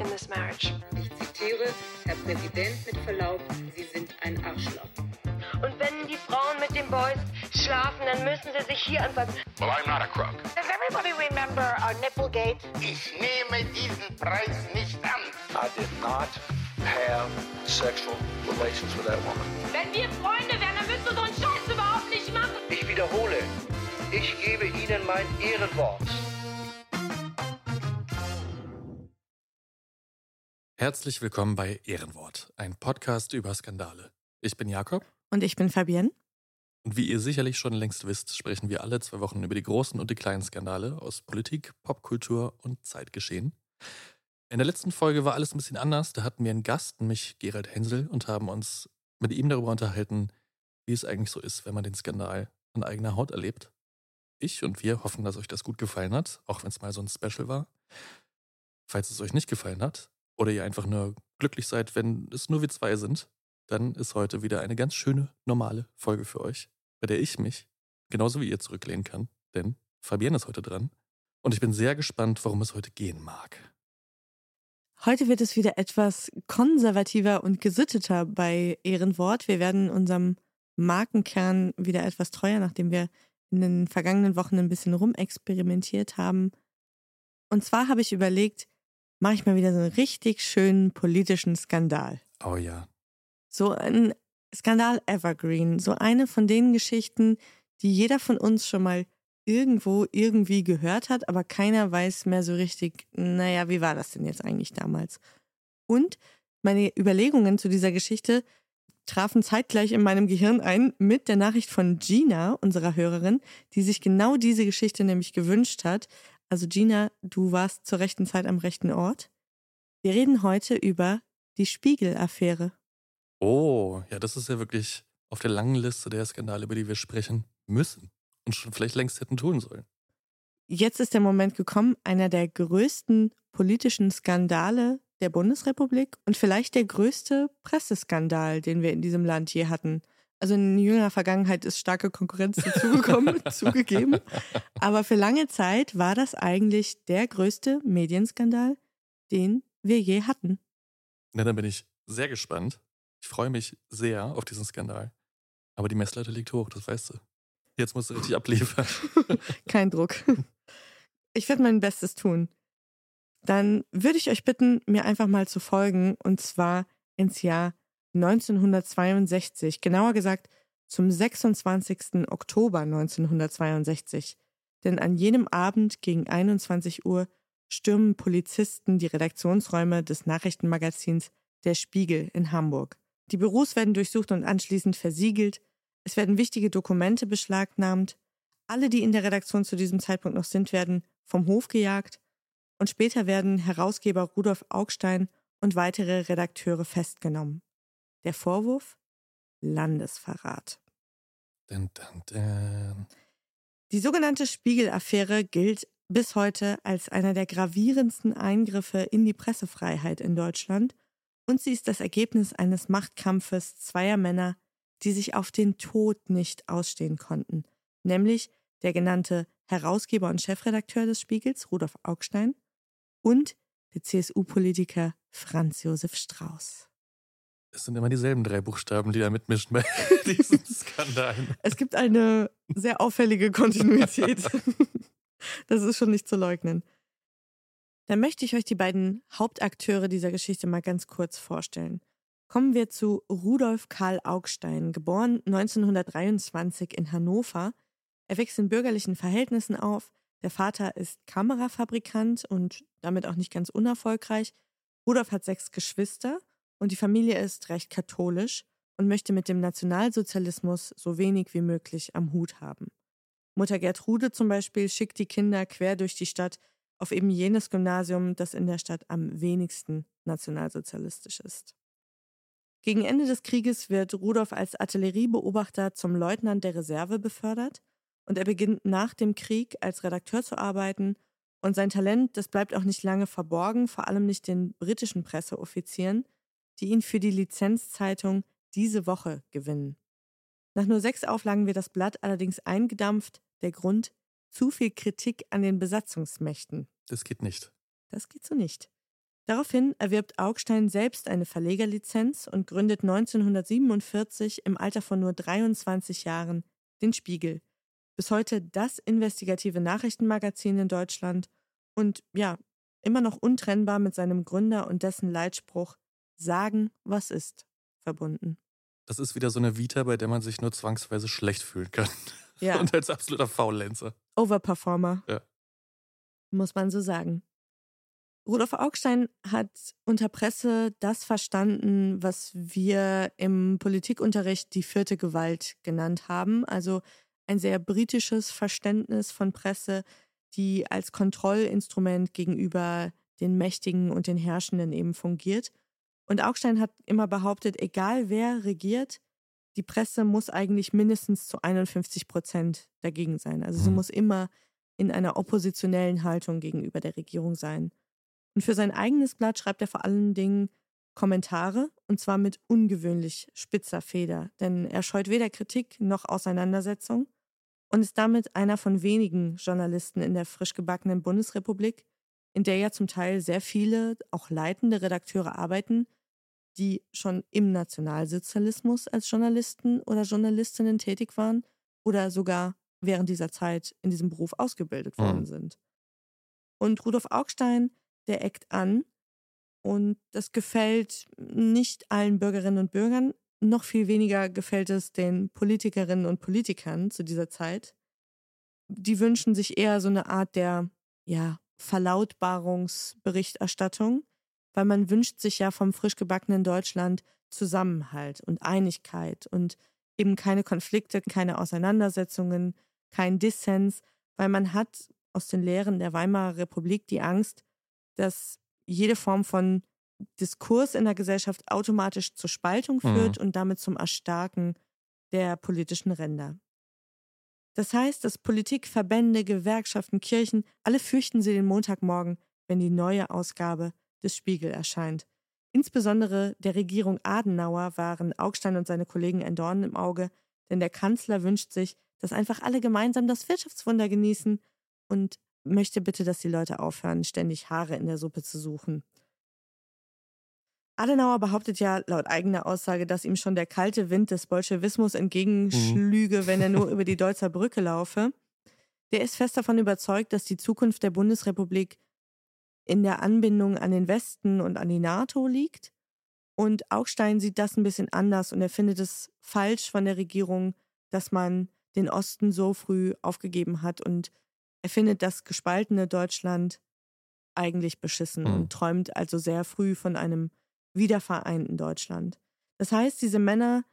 in this marriage. Ich zitiere, Herr Präsident, mit Verlaub, Sie sind ein Arschloch. Und wenn die Frauen mit den Boys schlafen, dann müssen sie sich hier anfassen. Well, I'm not a crook. Does everybody remember our Nipplegate? Ich nehme diesen Preis nicht an. I did not have sexual relations with that woman. Wenn wir Freunde wären, dann würdest du so einen Scheiß überhaupt nicht machen. Ich wiederhole, ich gebe Ihnen mein Ehrenwort. Herzlich willkommen bei Ehrenwort, ein Podcast über Skandale. Ich bin Jakob. Und ich bin Fabienne. Und wie ihr sicherlich schon längst wisst, sprechen wir alle zwei Wochen über die großen und die kleinen Skandale aus Politik, Popkultur und Zeitgeschehen. In der letzten Folge war alles ein bisschen anders. Da hatten wir einen Gast, nämlich Gerald Hensel, und haben uns mit ihm darüber unterhalten, wie es eigentlich so ist, wenn man den Skandal an eigener Haut erlebt. Ich und wir hoffen, dass euch das gut gefallen hat, auch wenn es mal so ein Special war. Falls es euch nicht gefallen hat oder ihr einfach nur glücklich seid, wenn es nur wir zwei sind, dann ist heute wieder eine ganz schöne, normale Folge für euch, bei der ich mich genauso wie ihr zurücklehnen kann, denn Fabienne ist heute dran und ich bin sehr gespannt, worum es heute gehen mag. Heute wird es wieder etwas konservativer und gesitteter bei Ehrenwort. Wir werden unserem Markenkern wieder etwas treuer, nachdem wir in den vergangenen Wochen ein bisschen rumexperimentiert haben. Und zwar habe ich überlegt, mache ich mal wieder so einen richtig schönen politischen Skandal. Oh ja. So ein Skandal Evergreen, so eine von den Geschichten, die jeder von uns schon mal irgendwo irgendwie gehört hat, aber keiner weiß mehr so richtig, naja, wie war das denn jetzt eigentlich damals? Und meine Überlegungen zu dieser Geschichte trafen zeitgleich in meinem Gehirn ein mit der Nachricht von Gina, unserer Hörerin, die sich genau diese Geschichte nämlich gewünscht hat. Also Gina, du warst zur rechten Zeit am rechten Ort. Wir reden heute über die Spiegel-Affäre. Oh, ja, das ist ja wirklich auf der langen Liste der Skandale, über die wir sprechen müssen und schon vielleicht längst hätten tun sollen. Jetzt ist der Moment gekommen, einer der größten politischen Skandale der Bundesrepublik und vielleicht der größte Presseskandal, den wir in diesem Land je hatten. Also in jüngerer Vergangenheit ist starke Konkurrenz dazugekommen, zugegeben. Aber für lange Zeit war das eigentlich der größte Medienskandal, den wir je hatten. Na, dann bin ich sehr gespannt. Ich freue mich sehr auf diesen Skandal. Aber die Messlatte liegt hoch, das weißt du. Jetzt musst du richtig abliefern. Kein Druck. Ich werde mein Bestes tun. Dann würde ich euch bitten, mir einfach mal zu folgen, und zwar ins Jahr 1962, genauer gesagt zum 26. Oktober 1962. Denn an jenem Abend gegen 21 Uhr stürmen Polizisten die Redaktionsräume des Nachrichtenmagazins Der Spiegel in Hamburg. Die Büros werden durchsucht und anschließend versiegelt. Es werden wichtige Dokumente beschlagnahmt. Alle, die in der Redaktion zu diesem Zeitpunkt noch sind, werden vom Hof gejagt. Und später werden Herausgeber Rudolf Augstein und weitere Redakteure festgenommen. Der Vorwurf? Landesverrat. Dun, dun, dun. Die sogenannte Spiegel-Affäre gilt bis heute als einer der gravierendsten Eingriffe in die Pressefreiheit in Deutschland und sie ist das Ergebnis eines Machtkampfes zweier Männer, die sich auf den Tod nicht ausstehen konnten, nämlich der genannte Herausgeber und Chefredakteur des Spiegels, Rudolf Augstein, und der CSU-Politiker Franz Josef Strauß. Es sind immer dieselben drei Buchstaben, die da mitmischen bei diesen Skandalen. Es gibt eine sehr auffällige Kontinuität. Das ist schon nicht zu leugnen. Dann möchte ich euch die beiden Hauptakteure dieser Geschichte mal ganz kurz vorstellen. Kommen wir zu Rudolf Karl Augstein, geboren 1923 in Hannover. Er wächst in bürgerlichen Verhältnissen auf. Der Vater ist Kamerafabrikant und damit auch nicht ganz unerfolgreich. Rudolf hat sechs Geschwister und die Familie ist recht katholisch und möchte mit dem Nationalsozialismus so wenig wie möglich am Hut haben. Mutter Gertrude zum Beispiel schickt die Kinder quer durch die Stadt auf eben jenes Gymnasium, das in der Stadt am wenigsten nationalsozialistisch ist. Gegen Ende des Krieges wird Rudolf als Artilleriebeobachter zum Leutnant der Reserve befördert und er beginnt nach dem Krieg als Redakteur zu arbeiten und sein Talent, das bleibt auch nicht lange verborgen, vor allem nicht den britischen Presseoffizieren, die ihn für die Lizenzzeitung diese Woche gewinnen. Nach nur sechs Auflagen wird das Blatt allerdings eingedampft. Der Grund? Zu viel Kritik an den Besatzungsmächten. Das geht nicht. Das geht so nicht. Daraufhin erwirbt Augstein selbst eine Verlegerlizenz und gründet 1947 im Alter von nur 23 Jahren den Spiegel. Bis heute das investigative Nachrichtenmagazin in Deutschland und ja, immer noch untrennbar mit seinem Gründer und dessen Leitspruch Sagen, was ist, verbunden. Das ist wieder so eine Vita, bei der man sich nur zwangsweise schlecht fühlen kann. Ja. Und als absoluter Faulenzer. Overperformer. Ja. Muss man so sagen. Rudolf Augstein hat unter Presse das verstanden, was wir im Politikunterricht die vierte Gewalt genannt haben. Also ein sehr britisches Verständnis von Presse, die als Kontrollinstrument gegenüber den Mächtigen und den Herrschenden eben fungiert. Und Augstein hat immer behauptet, egal wer regiert, die Presse muss eigentlich mindestens zu 51 Prozent dagegen sein. Also sie Mhm. muss immer in einer oppositionellen Haltung gegenüber der Regierung sein. Und für sein eigenes Blatt schreibt er vor allen Dingen Kommentare und zwar mit ungewöhnlich spitzer Feder, denn er scheut weder Kritik noch Auseinandersetzung und ist damit einer von wenigen Journalisten in der frisch gebackenen Bundesrepublik, in der ja zum Teil sehr viele, auch leitende Redakteure arbeiten, die schon im Nationalsozialismus als Journalisten oder Journalistinnen tätig waren oder sogar während dieser Zeit in diesem Beruf ausgebildet worden Mhm. sind. Und Rudolf Augstein, der eckt an und das gefällt nicht allen Bürgerinnen und Bürgern, noch viel weniger gefällt es den Politikerinnen und Politikern zu dieser Zeit. Die wünschen sich eher so eine Art der, ja, Verlautbarungsberichterstattung, weil man wünscht sich ja vom frisch gebackenen Deutschland Zusammenhalt und Einigkeit und eben keine Konflikte, keine Auseinandersetzungen, kein Dissens, weil man hat aus den Lehren der Weimarer Republik die Angst, dass jede Form von Diskurs in der Gesellschaft automatisch zur Spaltung führt und damit zum Erstarken der politischen Ränder. Das heißt, dass Politik, Verbände, Gewerkschaften, Kirchen, alle fürchten sie den Montagmorgen, wenn die neue Ausgabe des Spiegel erscheint. Insbesondere der Regierung Adenauer waren Augstein und seine Kollegen ein Dorn im Auge, denn der Kanzler wünscht sich, dass einfach alle gemeinsam das Wirtschaftswunder genießen und möchte bitte, dass die Leute aufhören, ständig Haare in der Suppe zu suchen. Adenauer behauptet ja laut eigener Aussage, dass ihm schon der kalte Wind des Bolschewismus entgegenschlüge, wenn er nur über die Deutzer Brücke laufe. Der ist fest davon überzeugt, dass die Zukunft der Bundesrepublik in der Anbindung an den Westen und an die NATO liegt. Und Augstein sieht das ein bisschen anders und er findet es falsch von der Regierung, dass man den Osten so früh aufgegeben hat und er findet das gespaltene Deutschland eigentlich beschissen Mhm. und träumt also sehr früh von einem wiedervereinten Deutschland. Das heißt, diese Männer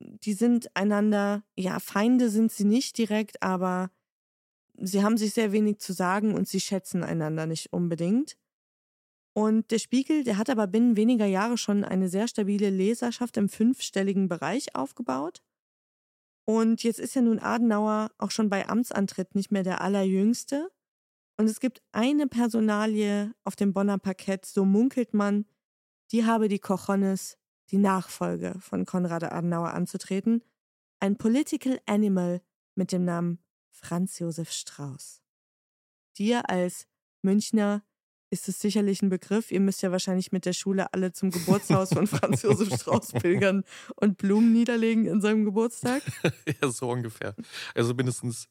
die sind einander, ja, Feinde sind sie nicht direkt, aber sie haben sich sehr wenig zu sagen und sie schätzen einander nicht unbedingt. Und der Spiegel, der hat aber binnen weniger Jahre schon eine sehr stabile Leserschaft im fünfstelligen Bereich aufgebaut. Und jetzt ist ja nun Adenauer auch schon bei Amtsantritt nicht mehr der allerjüngste. Und es gibt eine Personalie auf dem Bonner Parkett, so munkelt man, die habe die Cochones, die Nachfolge von Konrad Adenauer anzutreten. Ein Political Animal mit dem Namen Franz Josef Strauß. Dir als Münchner ist es sicherlich ein Begriff. Ihr müsst ja wahrscheinlich mit der Schule alle zum Geburtshaus von Franz Josef Strauß pilgern und Blumen niederlegen in seinem Geburtstag. ja, so ungefähr. Also mindestens,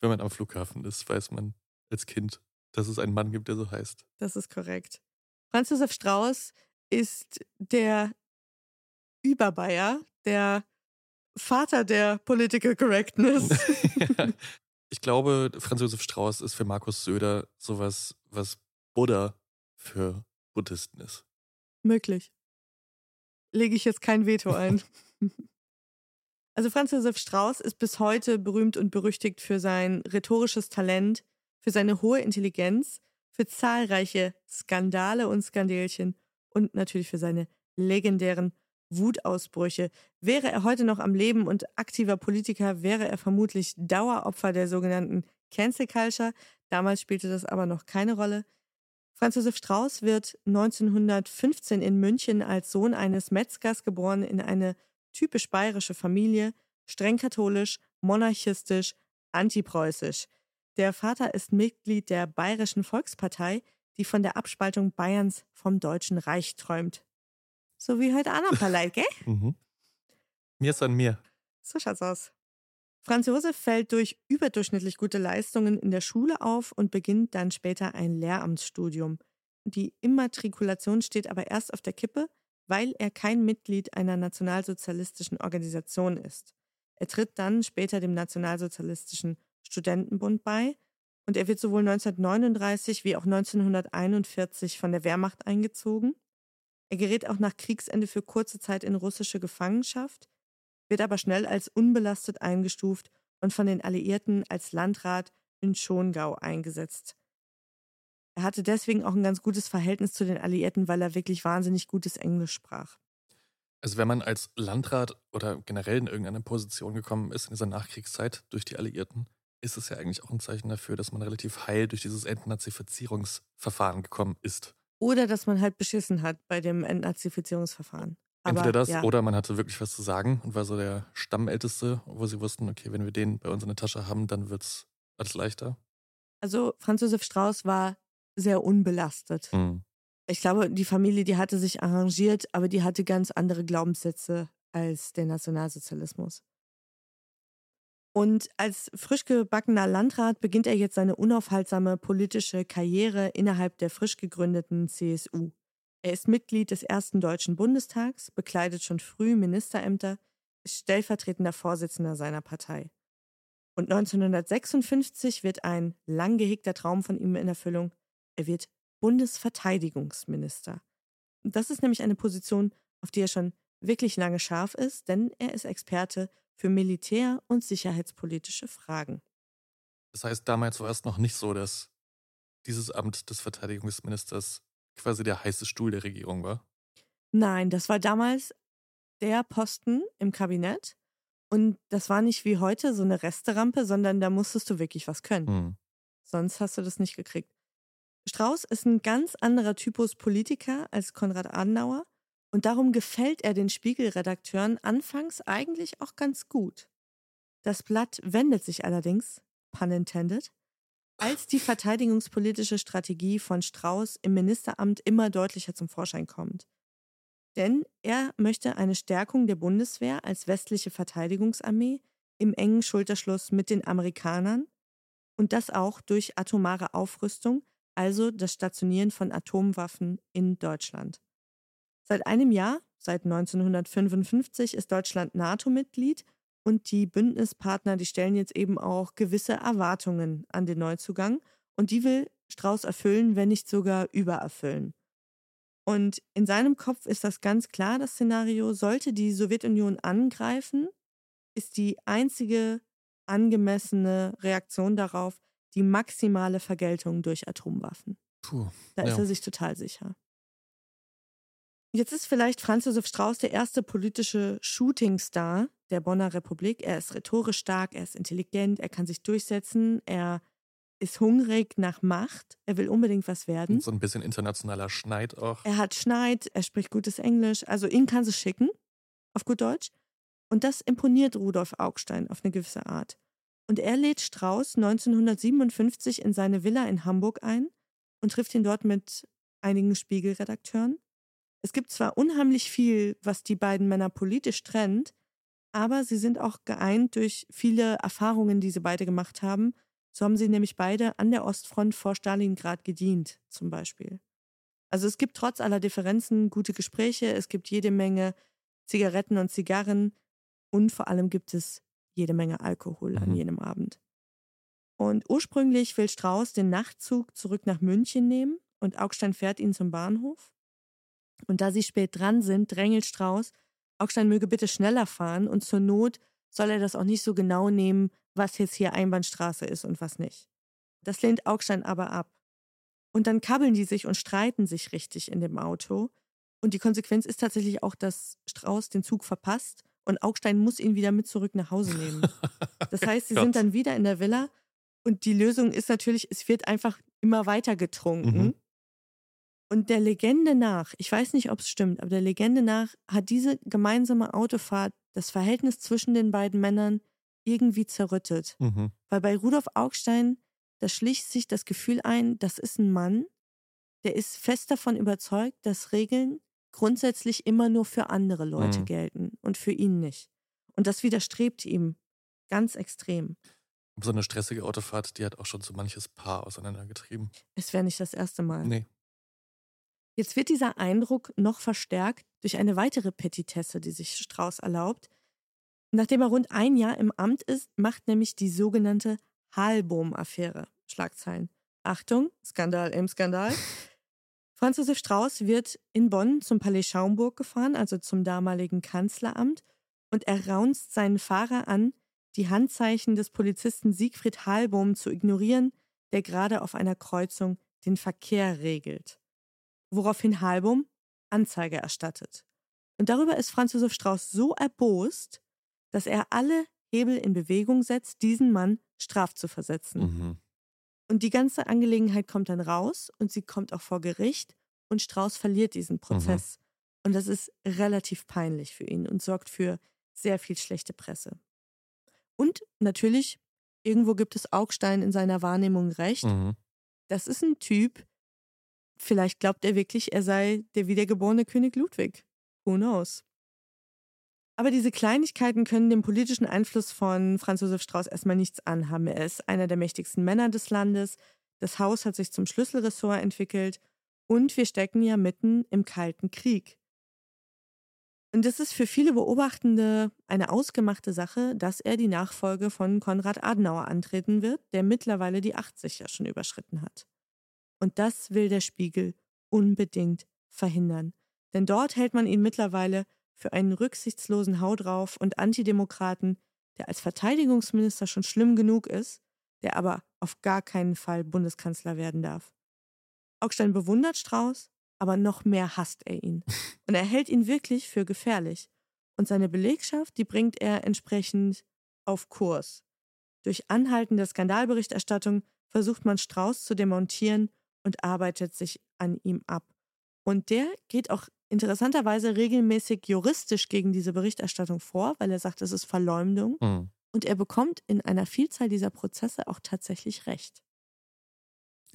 wenn man am Flughafen ist, weiß man als Kind, dass es einen Mann gibt, der so heißt. Das ist korrekt. Franz Josef Strauß ist der Überbayer, der Vater der Political Correctness. ja. Ich glaube, Franz Josef Strauß ist für Markus Söder sowas, was Buddha für Buddhisten ist. Möglich. Lege ich jetzt kein Veto ein. also Franz Josef Strauß ist bis heute berühmt und berüchtigt für sein rhetorisches Talent, für seine hohe Intelligenz, für zahlreiche Skandale und Skandelchen und natürlich für seine legendären Wutausbrüche. Wäre er heute noch am Leben und aktiver Politiker, wäre er vermutlich Daueropfer der sogenannten Cancel Culture. Damals spielte das aber noch keine Rolle. Franz Josef Strauß wird 1915 in München als Sohn eines Metzgers geboren in eine typisch bayerische Familie, streng katholisch, monarchistisch, antipreußisch. Der Vater ist Mitglied der Bayerischen Volkspartei, die von der Abspaltung Bayerns vom Deutschen Reich träumt. So wie heute auch noch ein paar Leute, gell? Mhm. Mir ist an mir. So schaut's aus. Franz Josef fällt durch überdurchschnittlich gute Leistungen in der Schule auf und beginnt dann später ein Lehramtsstudium. Die Immatrikulation steht aber erst auf der Kippe, weil er kein Mitglied einer nationalsozialistischen Organisation ist. Er tritt dann später dem Nationalsozialistischen Studentenbund bei und er wird sowohl 1939 wie auch 1941 von der Wehrmacht eingezogen. Er gerät auch nach Kriegsende für kurze Zeit in russische Gefangenschaft, wird aber schnell als unbelastet eingestuft und von den Alliierten als Landrat in Schongau eingesetzt. Er hatte deswegen auch ein ganz gutes Verhältnis zu den Alliierten, weil er wirklich wahnsinnig gutes Englisch sprach. Also wenn man als Landrat oder generell in irgendeine Position gekommen ist in dieser Nachkriegszeit durch die Alliierten, ist es ja eigentlich auch ein Zeichen dafür, dass man relativ heil durch dieses Entnazifizierungsverfahren gekommen ist. Oder dass man halt beschissen hat bei dem Entnazifizierungsverfahren. Aber, Entweder das ja. oder man hatte wirklich was zu sagen und war so der Stammälteste, wo sie wussten, okay, wenn wir den bei uns in der Tasche haben, dann wird es alles leichter. Also Franz Josef Strauß war sehr unbelastet. Mhm. Ich glaube, die Familie, die hatte sich arrangiert, aber die hatte ganz andere Glaubenssätze als der Nationalsozialismus. Und als frisch gebackener Landrat beginnt er jetzt seine unaufhaltsame politische Karriere innerhalb der frisch gegründeten CSU. Er ist Mitglied des ersten Deutschen Bundestags, bekleidet schon früh Ministerämter, ist stellvertretender Vorsitzender seiner Partei. Und 1956 wird ein lang gehegter Traum von ihm in Erfüllung. Er wird Bundesverteidigungsminister. Das ist nämlich eine Position, auf die er schon wirklich lange scharf ist, denn er ist Experte für militär- und sicherheitspolitische Fragen. Das heißt, damals war es noch nicht so, dass dieses Amt des Verteidigungsministers quasi der heiße Stuhl der Regierung war? Nein, das war damals der Posten im Kabinett. Und das war nicht wie heute so eine Resterampe, sondern da musstest du wirklich was können. Hm. Sonst hast du das nicht gekriegt. Strauß ist ein ganz anderer Typus Politiker als Konrad Adenauer und darum gefällt er den Spiegelredakteuren anfangs eigentlich auch ganz gut. Das Blatt wendet sich allerdings, pun intended, als die verteidigungspolitische Strategie von Strauß im Ministeramt immer deutlicher zum Vorschein kommt. Denn er möchte eine Stärkung der Bundeswehr als westliche Verteidigungsarmee im engen Schulterschluss mit den Amerikanern und das auch durch atomare Aufrüstung, also das Stationieren von Atomwaffen in Deutschland. Seit einem Jahr, seit 1955, ist Deutschland NATO-Mitglied und die Bündnispartner, die stellen jetzt eben auch gewisse Erwartungen an den Neuzugang und die will Strauß erfüllen, wenn nicht sogar übererfüllen. Und in seinem Kopf ist das ganz klar, das Szenario, sollte die Sowjetunion angreifen, ist die einzige angemessene Reaktion darauf die maximale Vergeltung durch Atomwaffen. Puh. Da ist ja. er sich total sicher. Jetzt ist vielleicht Franz Josef Strauß der erste politische Shootingstar der Bonner Republik. Er ist rhetorisch stark, er ist intelligent, er kann sich durchsetzen, er ist hungrig nach Macht, er will unbedingt was werden. Und so ein bisschen internationaler Schneid auch. Er hat Schneid, er spricht gutes Englisch, also ihn kann sie schicken, auf gut Deutsch. Und das imponiert Rudolf Augstein auf eine gewisse Art. Und er lädt Strauß 1957 in seine Villa in Hamburg ein und trifft ihn dort mit einigen Spiegelredakteuren. Es gibt zwar unheimlich viel, was die beiden Männer politisch trennt, aber sie sind auch geeint durch viele Erfahrungen, die sie beide gemacht haben. So haben sie nämlich beide an der Ostfront vor Stalingrad gedient, zum Beispiel. Also es gibt trotz aller Differenzen gute Gespräche, es gibt jede Menge Zigaretten und Zigarren und vor allem gibt es jede Menge Alkohol an Mhm. jedem Abend. Und ursprünglich will Strauß den Nachtzug zurück nach München nehmen und Augstein fährt ihn zum Bahnhof. Und da sie spät dran sind, drängelt Strauß, Augstein möge bitte schneller fahren und zur Not soll er das auch nicht so genau nehmen, was jetzt hier Einbahnstraße ist und was nicht. Das lehnt Augstein aber ab. Und dann kabbeln die sich und streiten sich richtig in dem Auto. Und die Konsequenz ist tatsächlich auch, dass Strauß den Zug verpasst und Augstein muss ihn wieder mit zurück nach Hause nehmen. Das heißt, sie sind dann wieder in der Villa und die Lösung ist natürlich, es wird einfach immer weiter getrunken. Mhm. Und der Legende nach, ich weiß nicht, ob es stimmt, aber der Legende nach hat diese gemeinsame Autofahrt das Verhältnis zwischen den beiden Männern irgendwie zerrüttet. Mhm. Weil bei Rudolf Augstein, da schlich sich das Gefühl ein, das ist ein Mann, der ist fest davon überzeugt, dass Regeln grundsätzlich immer nur für andere Leute Mhm. gelten und für ihn nicht. Und das widerstrebt ihm ganz extrem. So eine stressige Autofahrt, die hat auch schon so manches Paar auseinandergetrieben. Es wäre nicht das erste Mal. Nee. Jetzt wird dieser Eindruck noch verstärkt durch eine weitere Petitesse, die sich Strauß erlaubt. Nachdem er rund ein Jahr im Amt ist, macht nämlich die sogenannte Halbohm-Affäre Schlagzeilen. Achtung, Skandal im Skandal. Franz Josef Strauß wird in Bonn zum Palais Schaumburg gefahren, also zum damaligen Kanzleramt, und er raunzt seinen Fahrer an, die Handzeichen des Polizisten Siegfried Halbohm zu ignorieren, der gerade auf einer Kreuzung den Verkehr regelt woraufhin Halbum Anzeige erstattet. Und darüber ist Franz Josef Strauß so erbost, dass er alle Hebel in Bewegung setzt, diesen Mann strafzuversetzen. Mhm. Und die ganze Angelegenheit kommt dann raus und sie kommt auch vor Gericht und Strauß verliert diesen Prozess. Und das ist relativ peinlich für ihn und sorgt für sehr viel schlechte Presse. Und natürlich, irgendwo gibt es Augstein in seiner Wahrnehmung recht. Mhm. Das ist ein Typ, vielleicht glaubt er wirklich, er sei der wiedergeborene König Ludwig. Who knows? Aber diese Kleinigkeiten können dem politischen Einfluss von Franz Josef Strauß erstmal nichts anhaben. Er ist einer der mächtigsten Männer des Landes. Das Haus hat sich zum Schlüsselressort entwickelt. Und wir stecken ja mitten im Kalten Krieg. Und es ist für viele Beobachtende eine ausgemachte Sache, dass er die Nachfolge von Konrad Adenauer antreten wird, der mittlerweile die 80 ja schon überschritten hat. Und das will der Spiegel unbedingt verhindern. Denn dort hält man ihn mittlerweile für einen rücksichtslosen Hau drauf und Antidemokraten, der als Verteidigungsminister schon schlimm genug ist, der aber auf gar keinen Fall Bundeskanzler werden darf. Augstein bewundert Strauß, aber noch mehr hasst er ihn. Und er hält ihn wirklich für gefährlich. Und seine Belegschaft, die bringt er entsprechend auf Kurs. Durch anhaltende Skandalberichterstattung versucht man Strauß zu demontieren und arbeitet sich an ihm ab. Und der geht auch interessanterweise regelmäßig juristisch gegen diese Berichterstattung vor, weil er sagt, es ist Verleumdung. Mhm. Und er bekommt in einer Vielzahl dieser Prozesse auch tatsächlich recht.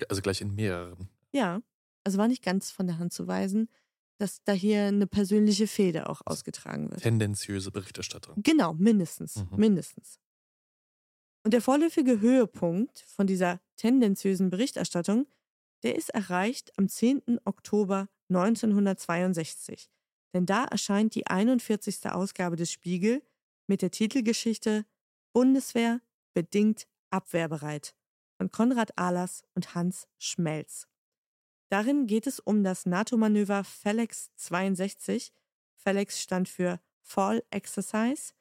Also gleich in mehreren. Ja, also war nicht ganz von der Hand zu weisen, dass da hier eine persönliche Fehde auch ausgetragen wird. Tendenziöse Berichterstattung. Genau, mindestens, Mhm. mindestens. Und der vorläufige Höhepunkt von dieser tendenziösen Berichterstattung, der ist erreicht am 10. Oktober 1962. Denn da erscheint die 41. Ausgabe des Spiegel mit der Titelgeschichte Bundeswehr bedingt abwehrbereit von Konrad Ahlers und Hans Schmelz. Darin geht es um das NATO-Manöver Felix 62. Felix stand für Fall Exercise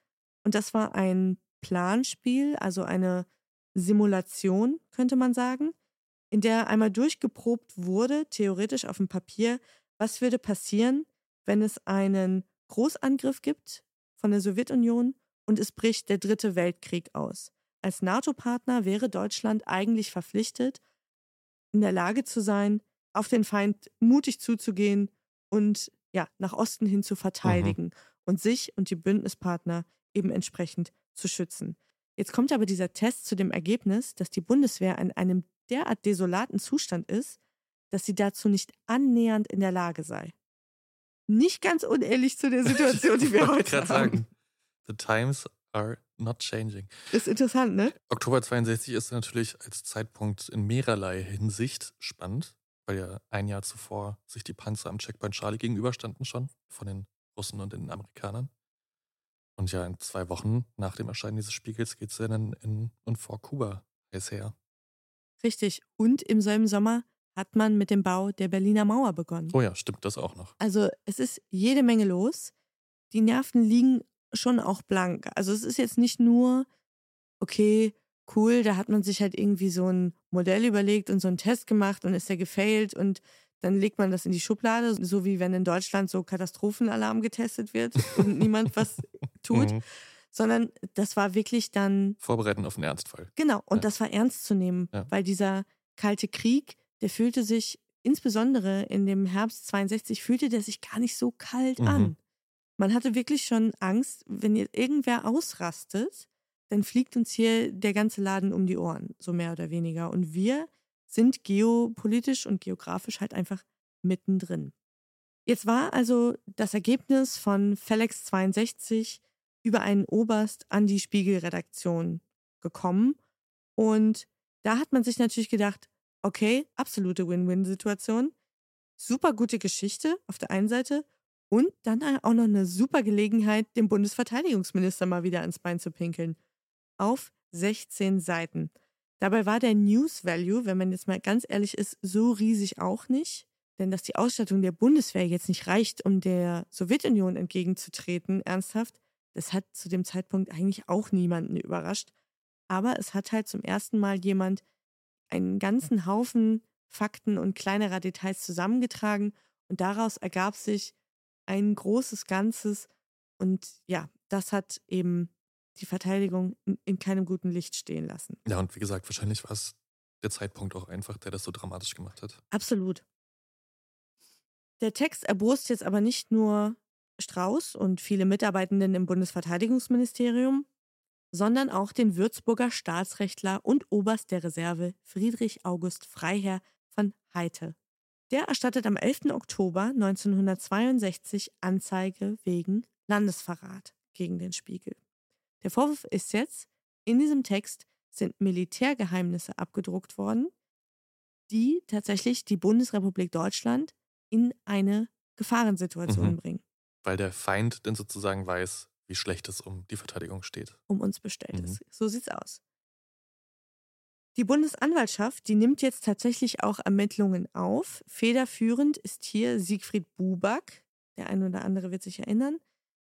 und das war ein Planspiel, also eine Simulation, könnte man sagen, in der einmal durchgeprobt wurde, theoretisch auf dem Papier, was würde passieren, wenn es einen Großangriff gibt von der Sowjetunion und es bricht der dritte Weltkrieg aus. Als NATO-Partner wäre Deutschland eigentlich verpflichtet, in der Lage zu sein, auf den Feind mutig zuzugehen und ja, nach Osten hin zu verteidigen mhm. und sich und die Bündnispartner eben entsprechend zu schützen. Jetzt kommt aber dieser Test zu dem Ergebnis, dass die Bundeswehr in einem derart desolaten Zustand ist, dass sie dazu nicht annähernd in der Lage sei. Nicht ganz unehrlich zu der Situation, die wir heute haben. Sagen, the times are not changing. Ist interessant, ne? Oktober 62 ist natürlich als Zeitpunkt in mehrerlei Hinsicht spannend, weil ja ein Jahr zuvor sich die Panzer am Checkpoint Charlie gegenüberstanden schon von den Russen und den Amerikanern. Und ja, in zwei Wochen nach dem Erscheinen dieses Spiegels geht es ja dann in und vor Kuba heiß her. Richtig. Und im selben Sommer hat man mit dem Bau der Berliner Mauer begonnen. Oh ja, stimmt das auch noch. Also es ist jede Menge los. Die Nerven liegen schon auch blank. Also es ist jetzt nicht nur, okay, cool, da hat man sich halt irgendwie so ein Modell überlegt und so einen Test gemacht und ist der gefailt und dann legt man das in die Schublade, so wie wenn in Deutschland so Katastrophenalarm getestet wird und niemand was tut. Mhm. Sondern das war wirklich dann. Vorbereiten auf einen Ernstfall. Genau, und ja. das war ernst zu nehmen, ja. weil dieser Kalte Krieg, der fühlte sich, insbesondere in dem Herbst 62, fühlte der sich gar nicht so kalt mhm. an. Man hatte wirklich schon Angst, wenn jetzt irgendwer ausrastet, dann fliegt uns hier der ganze Laden um die Ohren, so mehr oder weniger. Und wir sind geopolitisch und geografisch halt einfach mittendrin. Jetzt war also das Ergebnis von Felix 62 über einen Oberst an die Spiegelredaktion gekommen. Und da hat man sich natürlich gedacht, okay, absolute Win-Win-Situation. Super gute Geschichte auf der einen Seite und dann auch noch eine super Gelegenheit, dem Bundesverteidigungsminister mal wieder ans Bein zu pinkeln. Auf 16 Seiten. Dabei war der News Value, wenn man jetzt mal ganz ehrlich ist, so riesig auch nicht. Denn dass die Ausstattung der Bundeswehr jetzt nicht reicht, um der Sowjetunion entgegenzutreten, ernsthaft, das hat zu dem Zeitpunkt eigentlich auch niemanden überrascht. Aber es hat halt zum ersten Mal jemand einen ganzen Haufen Fakten und kleinerer Details zusammengetragen und daraus ergab sich ein großes Ganzes. Und ja, das hat eben die Verteidigung in keinem guten Licht stehen lassen. Ja, und wie gesagt, wahrscheinlich war es der Zeitpunkt auch einfach, der das so dramatisch gemacht hat. Absolut. Der Text erbost jetzt aber nicht nur Strauß und viele Mitarbeitenden im Bundesverteidigungsministerium, sondern auch den Würzburger Staatsrechtler und Oberst der Reserve Friedrich August Freiherr von Heite. Der erstattet am 11. Oktober 1962 Anzeige wegen Landesverrat gegen den Spiegel. Der Vorwurf ist jetzt, in diesem Text sind Militärgeheimnisse abgedruckt worden, die tatsächlich die Bundesrepublik Deutschland in eine Gefahrensituation mhm. bringen. Weil der Feind dann sozusagen weiß, wie schlecht es um die Verteidigung steht. Um uns bestellt mhm. ist. So sieht's aus. Die Bundesanwaltschaft, die nimmt jetzt tatsächlich auch Ermittlungen auf. Federführend ist hier Siegfried Buback. Der eine oder andere wird sich erinnern,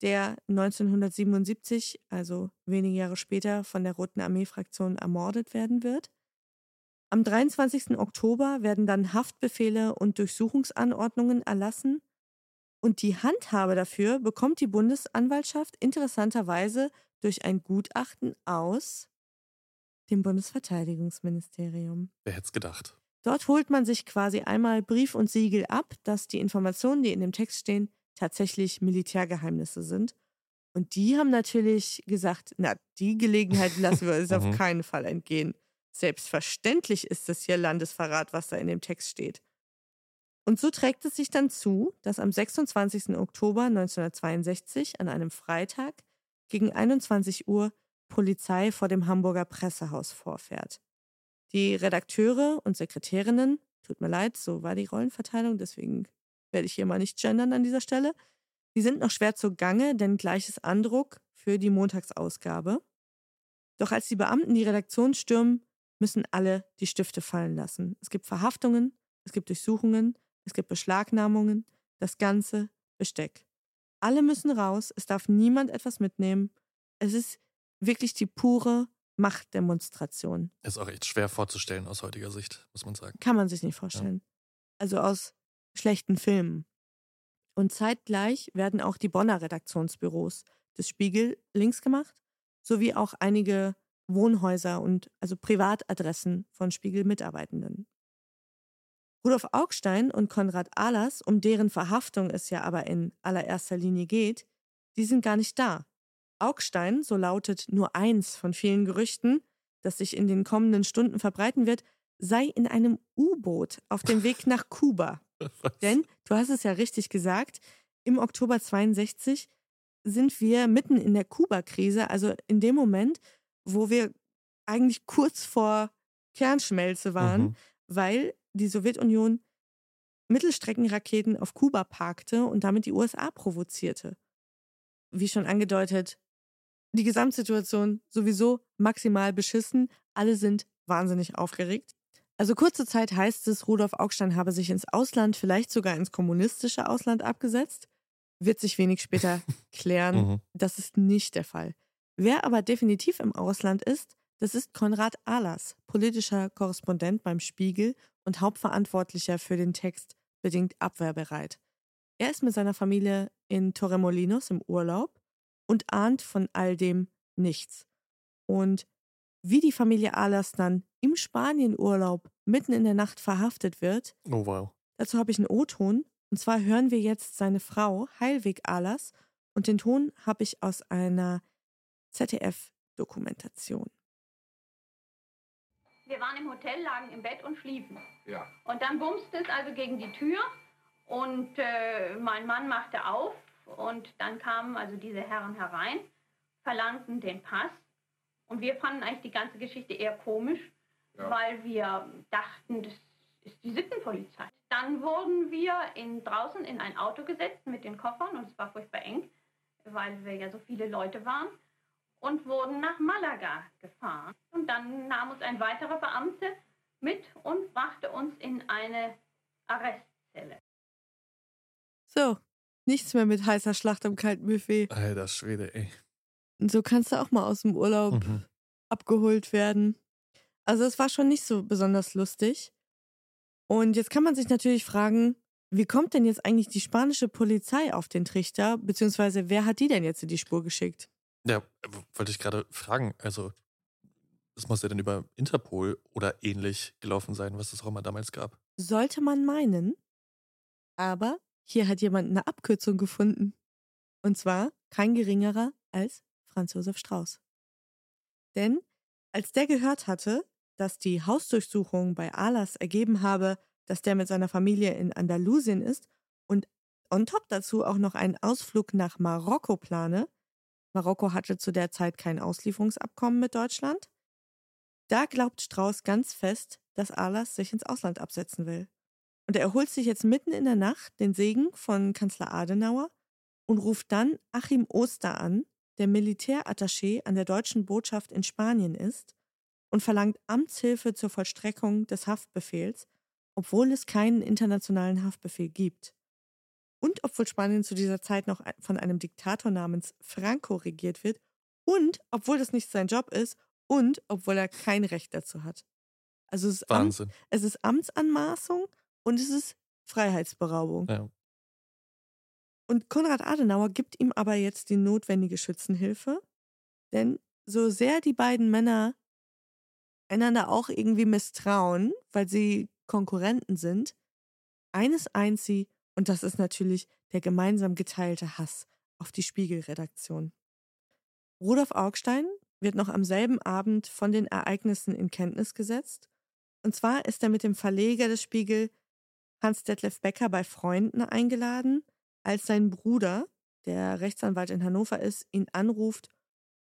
der 1977, also wenige Jahre später, von der Roten Armee-Fraktion ermordet werden wird. Am 23. Oktober werden dann Haftbefehle und Durchsuchungsanordnungen erlassen. Und die Handhabe dafür bekommt die Bundesanwaltschaft interessanterweise durch ein Gutachten aus dem Bundesverteidigungsministerium. Wer hätte es gedacht? Dort holt man sich quasi einmal Brief und Siegel ab, dass die Informationen, die in dem Text stehen, tatsächlich Militärgeheimnisse sind. Und die haben natürlich gesagt, na, die Gelegenheit lassen wir uns auf mhm. keinen Fall entgehen. Selbstverständlich ist es hier Landesverrat, was da in dem Text steht. Und so trägt es sich dann zu, dass am 26. Oktober 1962 an einem Freitag gegen 21 Uhr Polizei vor dem Hamburger Pressehaus vorfährt. Die Redakteure und Sekretärinnen, tut mir leid, so war die Rollenverteilung, deswegen werde ich hier mal nicht gendern an dieser Stelle, die sind noch schwer zugange, denn gleiches Andruck für die Montagsausgabe. Doch als die Beamten die Redaktion stürmen, müssen alle die Stifte fallen lassen. Es gibt Verhaftungen, es gibt Durchsuchungen, es gibt Beschlagnahmungen, das ganze Besteck. Alle müssen raus, es darf niemand etwas mitnehmen. Es ist wirklich die pure Machtdemonstration. Ist auch echt schwer vorzustellen aus heutiger Sicht, muss man sagen. Kann man sich nicht vorstellen. Also aus schlechten Filmen. Und zeitgleich werden auch die Bonner Redaktionsbüros des Spiegel links gemacht, sowie auch einige Wohnhäuser und also Privatadressen von Spiegel-Mitarbeitenden. Rudolf Augstein und Konrad Ahlers, um deren Verhaftung es ja aber in allererster Linie geht, die sind gar nicht da. Augstein, so lautet nur eins von vielen Gerüchten, das sich in den kommenden Stunden verbreiten wird, sei in einem U-Boot auf dem Weg nach Kuba. Was? Denn, du hast es ja richtig gesagt, im Oktober 62 sind wir mitten in der Kuba-Krise, also in dem Moment, wo wir eigentlich kurz vor Kernschmelze waren, Mhm. weil die Sowjetunion Mittelstreckenraketen auf Kuba parkte und damit die USA provozierte. Wie schon angedeutet, die Gesamtsituation sowieso maximal beschissen. Alle sind wahnsinnig aufgeregt. Also kurze Zeit heißt es, Rudolf Augstein habe sich ins Ausland, vielleicht sogar ins kommunistische Ausland abgesetzt. Wird sich wenig später klären, Mhm. das ist nicht der Fall. Wer aber definitiv im Ausland ist, das ist Konrad Ahlers, politischer Korrespondent beim Spiegel und Hauptverantwortlicher für den Text Bedingt abwehrbereit. Er ist mit seiner Familie in Torremolinos im Urlaub und ahnt von all dem nichts. Und wie die Familie Ahlers dann im Spanienurlaub mitten in der Nacht verhaftet wird, Oh, wow. Dazu habe ich einen O-Ton. Und zwar hören wir jetzt seine Frau, Heilwig Ahlers. Und den Ton habe ich aus einer ZDF-Dokumentation. Wir waren im Hotel, lagen im Bett und schliefen. Ja. Und dann bumste es also gegen die Tür und äh, mein Mann machte auf und dann kamen also diese Herren herein, verlangten den Pass und wir fanden eigentlich die ganze Geschichte eher komisch, Ja. weil wir dachten, das ist die Sittenpolizei. Dann wurden wir in, draußen in ein Auto gesetzt mit den Koffern und es war furchtbar eng, weil wir ja so viele Leute waren und wurden nach Malaga gefahren. Und dann nahm uns ein weiterer Beamte mit und brachte uns in eine Arrestzelle. So, nichts mehr mit heißer Schlacht am kalten Buffet. Alter Schwede, ey. Und so kannst du auch mal aus dem Urlaub Mhm. abgeholt werden. Also es war schon nicht so besonders lustig. Und jetzt kann man sich natürlich fragen, wie kommt denn jetzt eigentlich die spanische Polizei auf den Trichter, beziehungsweise wer hat die denn jetzt in die Spur geschickt? Ja, wollte ich gerade fragen. Also, das muss ja dann über Interpol oder ähnlich gelaufen sein, was es auch immer damals gab. Sollte man meinen. Aber hier hat jemand eine Abkürzung gefunden. Und zwar kein geringerer als Franz Josef Strauß. Denn als der gehört hatte, dass die Hausdurchsuchung bei Alas ergeben habe, dass der mit seiner Familie in Andalusien ist und on top dazu auch noch einen Ausflug nach Marokko plane, Marokko hatte zu der Zeit kein Auslieferungsabkommen mit Deutschland, da glaubt Strauß ganz fest, dass Alas sich ins Ausland absetzen will. Und er holt sich jetzt mitten in der Nacht den Segen von Kanzler Adenauer und ruft dann Achim Oster an, der Militärattaché an der deutschen Botschaft in Spanien ist, und verlangt Amtshilfe zur Vollstreckung des Haftbefehls, obwohl es keinen internationalen Haftbefehl gibt. Und obwohl Spanien zu dieser Zeit noch von einem Diktator namens Franco regiert wird und obwohl das nicht sein Job ist und obwohl er kein Recht dazu hat. Also es ist, Wahnsinn. es ist Amtsanmaßung und es ist Freiheitsberaubung. Ja. Und Konrad Adenauer gibt ihm aber jetzt die notwendige Schützenhilfe, denn so sehr die beiden Männer einander auch irgendwie misstrauen, weil sie Konkurrenten sind, eines eint sie und das ist natürlich der gemeinsam geteilte Hass auf die Spiegelredaktion. Rudolf Augstein wird noch am selben Abend von den Ereignissen in Kenntnis gesetzt. Und zwar ist er mit dem Verleger des Spiegel Hans-Detlef Becker bei Freunden eingeladen, als sein Bruder, der Rechtsanwalt in Hannover ist, ihn anruft,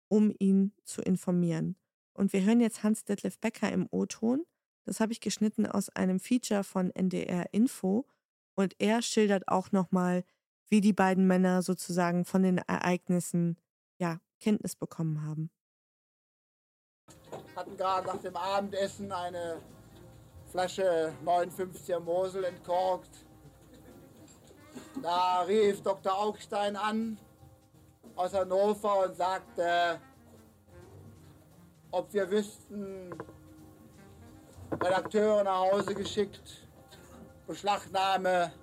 um ihn zu informieren. Und wir hören jetzt Hans-Detlef Becker im O-Ton. Das habe ich geschnitten aus einem Feature von NDR Info. Und er schildert auch nochmal, wie die beiden Männer sozusagen von den Ereignissen ja, Kenntnis bekommen haben. hatten gerade nach dem Abendessen eine Flasche 59er Mosel entkorkt. Da rief Dr. Augstein an aus Hannover und sagte, ob wir wüssten, Redakteure nach Hause geschickt, Beschlagnahme,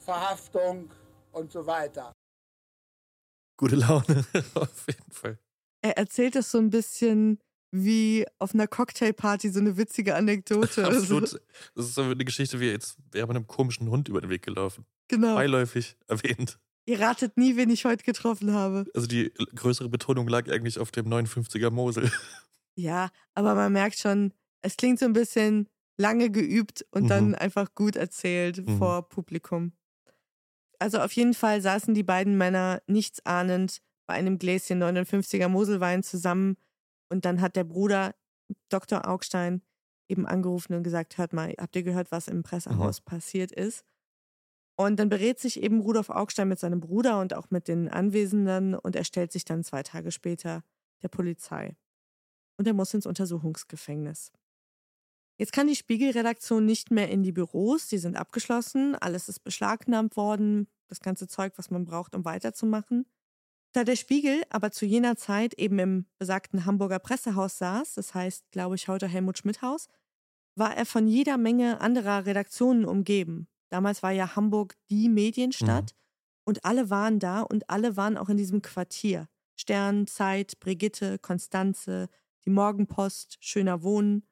Verhaftung und so weiter. Gute Laune, auf jeden Fall. Er erzählt es so ein bisschen wie auf einer Cocktailparty, so eine witzige Anekdote. Absolut. Das ist so eine Geschichte, wie jetzt wäre man einem komischen Hund über den Weg gelaufen. Genau. Beiläufig erwähnt. Ihr ratet nie, wen ich heute getroffen habe. Also die größere Betonung lag eigentlich auf dem 59er Mosel. Ja, aber man merkt schon, es klingt so ein bisschen lange geübt und Mhm. dann einfach gut erzählt Mhm. vor Publikum. Also auf jeden Fall saßen die beiden Männer nichtsahnend bei einem Gläschen 59er Moselwein zusammen und dann hat der Bruder Dr. Augstein eben angerufen und gesagt, hört mal, habt ihr gehört, was im Pressehaus passiert ist? Und dann berät sich eben Rudolf Augstein mit seinem Bruder und auch mit den Anwesenden und er stellt sich dann zwei Tage später der Polizei. Und er muss ins Untersuchungsgefängnis. Jetzt kann die Spiegelredaktion nicht mehr in die Büros, die sind abgeschlossen, alles ist beschlagnahmt worden, das ganze Zeug, was man braucht, um weiterzumachen. Da der Spiegel aber zu jener Zeit eben im besagten Hamburger Pressehaus saß, das heißt, glaube ich, heute Helmut Schmidt Haus, war er von jeder Menge anderer Redaktionen umgeben. Damals war ja Hamburg die Medienstadt und alle waren da und alle waren auch in diesem Quartier. Stern, Zeit, Brigitte, Konstanze, die Morgenpost, Schöner Wohnen.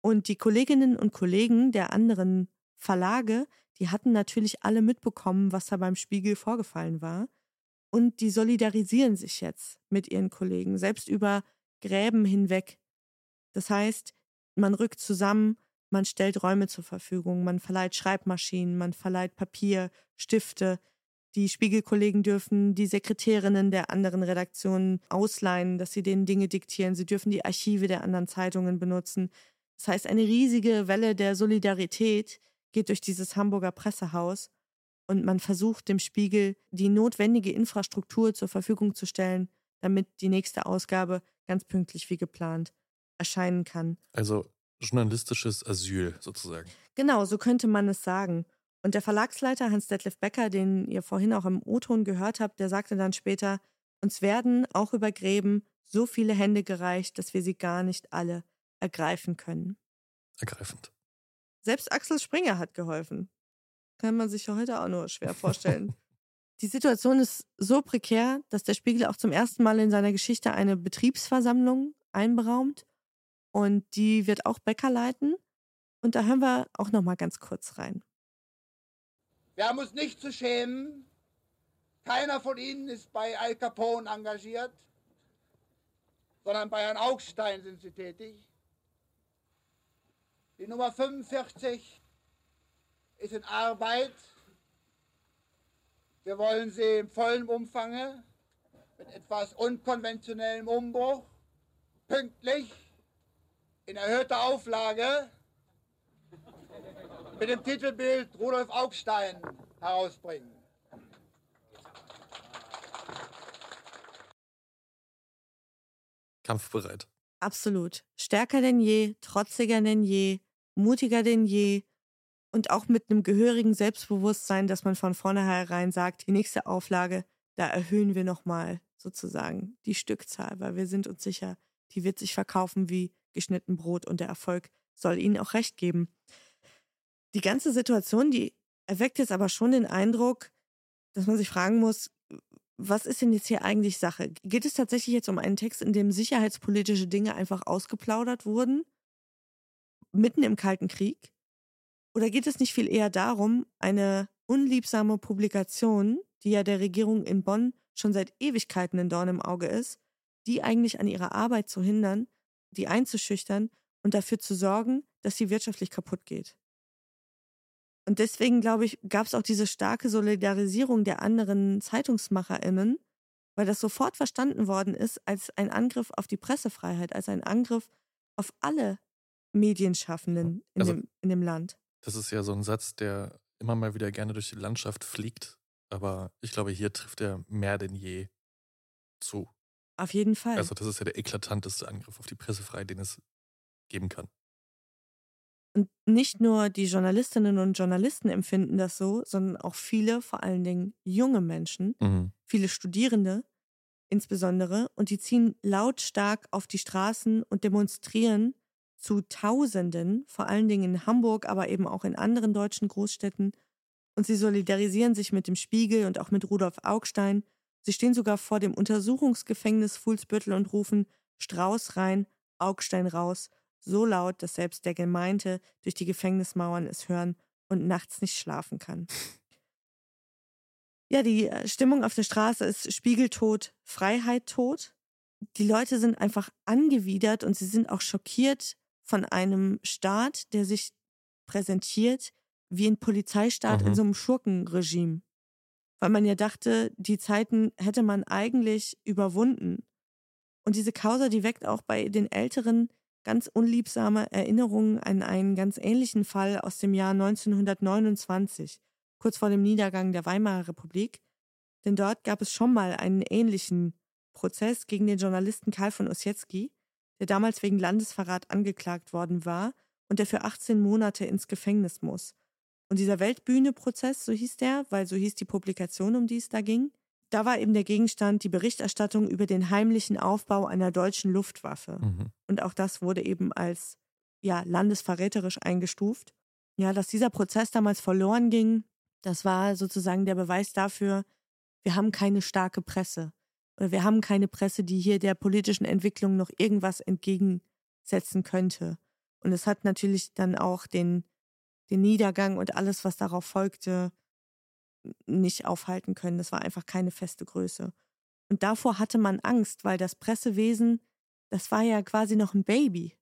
Und die Kolleginnen und Kollegen der anderen Verlage, die hatten natürlich alle mitbekommen, was da beim Spiegel vorgefallen war. Und die solidarisieren sich jetzt mit ihren Kollegen, selbst über Gräben hinweg. Das heißt, man rückt zusammen, man stellt Räume zur Verfügung, man verleiht Schreibmaschinen, man verleiht Papier, Stifte. Die Spiegelkollegen dürfen die Sekretärinnen der anderen Redaktionen ausleihen, dass sie denen Dinge diktieren. Sie dürfen die Archive der anderen Zeitungen benutzen. Das heißt, eine riesige Welle der Solidarität geht durch dieses Hamburger Pressehaus und man versucht dem Spiegel die notwendige Infrastruktur zur Verfügung zu stellen, damit die nächste Ausgabe ganz pünktlich wie geplant erscheinen kann. Also journalistisches Asyl sozusagen. Genau, so könnte man es sagen. Und der Verlagsleiter Hans-Detlef Becker, den ihr vorhin auch im O-Ton gehört habt, der sagte dann später, uns werden auch über Gräben so viele Hände gereicht, dass wir sie gar nicht alle ergreifen können. Ergreifend. Selbst Axel Springer hat geholfen. Kann man sich heute auch nur schwer vorstellen. Die Situation ist so prekär, dass der Spiegel auch zum ersten Mal in seiner Geschichte eine Betriebsversammlung einberaumt. Und die wird auch Becker leiten. Und da hören wir auch noch mal ganz kurz rein. Wir haben uns nicht zu schämen. Keiner von Ihnen ist bei Al Capone engagiert, sondern bei Herrn Augstein sind Sie tätig. Die Nummer 45 ist in Arbeit. Wir wollen sie im vollen Umfange mit etwas unkonventionellem Umbruch, pünktlich, in erhöhter Auflage, mit dem Titelbild Rudolf Augstein herausbringen. Kampfbereit. Absolut. Stärker denn je, trotziger denn je, mutiger denn je und auch mit einem gehörigen Selbstbewusstsein, dass man von vornherein sagt, die nächste Auflage, da erhöhen wir nochmal sozusagen die Stückzahl, weil wir sind uns sicher, die wird sich verkaufen wie geschnitten Brot und der Erfolg soll ihnen auch recht geben. Die ganze Situation, die erweckt jetzt aber schon den Eindruck, dass man sich fragen muss, was ist denn jetzt hier eigentlich Sache? Geht es tatsächlich jetzt um einen Text, in dem sicherheitspolitische Dinge einfach ausgeplaudert wurden? Mitten im Kalten Krieg? Oder geht es nicht viel eher darum, eine unliebsame Publikation, die ja der Regierung in Bonn schon seit Ewigkeiten ein Dorn im Auge ist, die eigentlich an ihrer Arbeit zu hindern, die einzuschüchtern und dafür zu sorgen, dass sie wirtschaftlich kaputt geht? Und deswegen, glaube ich, gab es auch diese starke Solidarisierung der anderen ZeitungsmacherInnen, weil das sofort verstanden worden ist als ein Angriff auf die Pressefreiheit, als ein Angriff auf alle Medienschaffenden in, Also- dem, in dem Land. Das ist ja so ein Satz, der immer mal wieder gerne durch die Landschaft fliegt. Aber ich glaube, hier trifft er mehr denn je zu. Auf jeden Fall. Also, das ist ja der eklatanteste Angriff auf die Pressefreiheit, den es geben kann. Und nicht nur die Journalistinnen und Journalisten empfinden das so, sondern auch viele, vor allen Dingen junge Menschen, Mhm. viele Studierende insbesondere. Und die ziehen lautstark auf die Straßen und demonstrieren zu Tausenden, vor allen Dingen in Hamburg, aber eben auch in anderen deutschen Großstädten. Und sie solidarisieren sich mit dem Spiegel und auch mit Rudolf Augstein. Sie stehen sogar vor dem Untersuchungsgefängnis Fuhlsbüttel und rufen Strauß rein, Augstein raus, so laut, dass selbst der Gemeinte durch die Gefängnismauern es hören und nachts nicht schlafen kann. Ja, die äh, Stimmung auf der Straße ist Spiegeltot, Freiheit tot. Die Leute sind einfach angewidert und sie sind auch schockiert von einem Staat, der sich präsentiert wie ein Polizeistaat in Mhm. so einem Schurkenregime. Weil man ja dachte, die Zeiten hätte man eigentlich überwunden. Und diese Causa, die weckt auch bei den Älteren ganz unliebsame Erinnerungen an einen ganz ähnlichen Fall aus dem Jahr 1929, kurz vor dem Niedergang der Weimarer Republik. Denn dort gab es schon mal einen ähnlichen Prozess gegen den Journalisten Karl von Ossietzky, der damals wegen Landesverrat angeklagt worden war und der für 18 Monate ins Gefängnis muss. Und dieser Weltbühne-Prozess, so hieß der, weil so hieß die Publikation, um die es da ging, da war eben der Gegenstand die Berichterstattung über den heimlichen Aufbau einer deutschen Luftwaffe. Mhm. Und auch das wurde eben als ja, landesverräterisch eingestuft. Ja, dass dieser Prozess damals verloren ging, das war sozusagen der Beweis dafür, wir haben keine starke Presse. Oder wir haben keine Presse, die hier der politischen Entwicklung noch irgendwas entgegensetzen könnte. Und es hat natürlich dann auch den, den Niedergang und alles, was darauf folgte, nicht aufhalten können. Das war einfach keine feste Größe. Und davor hatte man Angst, weil das Pressewesen, das war ja quasi noch ein Baby.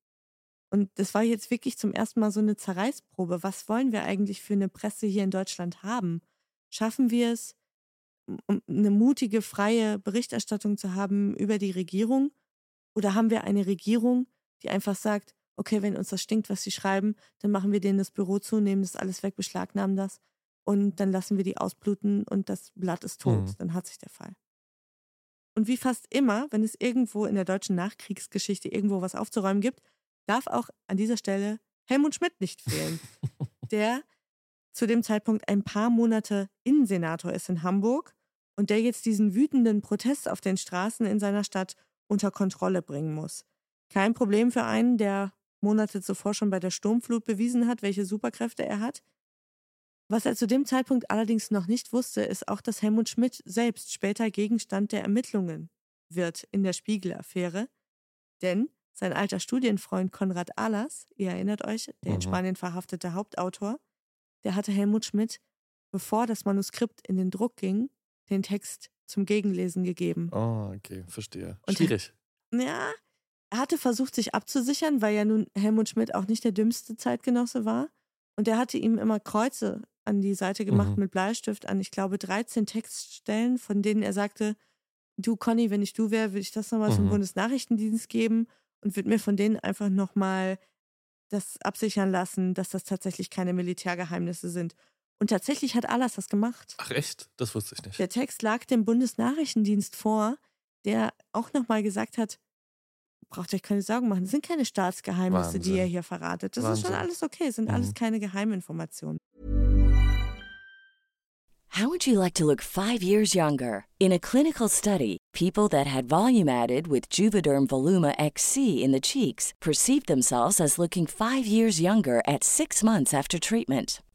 Und das war jetzt wirklich zum ersten Mal so eine Zerreißprobe. Was wollen wir eigentlich für eine Presse hier in Deutschland haben? Schaffen wir es, um eine mutige, freie Berichterstattung zu haben über die Regierung? Oder haben wir eine Regierung, die einfach sagt, okay, wenn uns das stinkt, was sie schreiben, dann machen wir denen das Büro zu, nehmen das alles weg, beschlagnahmen das und dann lassen wir die ausbluten und das Blatt ist tot. Mhm. Dann hat sich der Fall. Und wie fast immer, wenn es irgendwo in der deutschen Nachkriegsgeschichte irgendwo was aufzuräumen gibt, darf auch an dieser Stelle Helmut Schmidt nicht fehlen, der zu dem Zeitpunkt ein paar Monate Innensenator ist in Hamburg und der jetzt diesen wütenden Protest auf den Straßen in seiner Stadt unter Kontrolle bringen muss. Kein Problem für einen, der Monate zuvor schon bei der Sturmflut bewiesen hat, welche Superkräfte er hat. Was er zu dem Zeitpunkt allerdings noch nicht wusste, ist auch, dass Helmut Schmidt selbst später Gegenstand der Ermittlungen wird in der Spiegel-Affäre. Denn sein alter Studienfreund Konrad Ahlers, ihr erinnert euch, der in Mhm. Spanien verhaftete Hauptautor, der hatte Helmut Schmidt, bevor das Manuskript in den Druck ging, den Text zum Gegenlesen gegeben. Oh, okay, verstehe. Und- Schwierig. Ja, er hatte versucht, sich abzusichern, weil ja nun Helmut Schmidt auch nicht der dümmste Zeitgenosse war. Und er hatte ihm immer Kreuze an die Seite gemacht Mhm. mit Bleistift an, ich glaube, 13 Textstellen, von denen er sagte, du Conny, wenn ich du wäre, würde ich das nochmal zum Mhm. Bundesnachrichtendienst geben und würde mir von denen einfach nochmal das absichern lassen, dass das tatsächlich keine Militärgeheimnisse sind. Und tatsächlich hat Alas das gemacht. Ach echt? Das wusste ich nicht. Der Text lag dem Bundesnachrichtendienst vor, der auch nochmal gesagt hat, braucht euch keine Sorgen machen, das sind keine Staatsgeheimnisse, die Wahnsinn. ihr hier verratet. Das ist schon Wahnsinn. alles okay, es sind Mhm. alles keine Geheiminformationen. How would you like to look five years younger? In a clinical study, people that had volume added with Juvederm Voluma XC in the cheeks perceived themselves as looking five years younger at six months after treatment.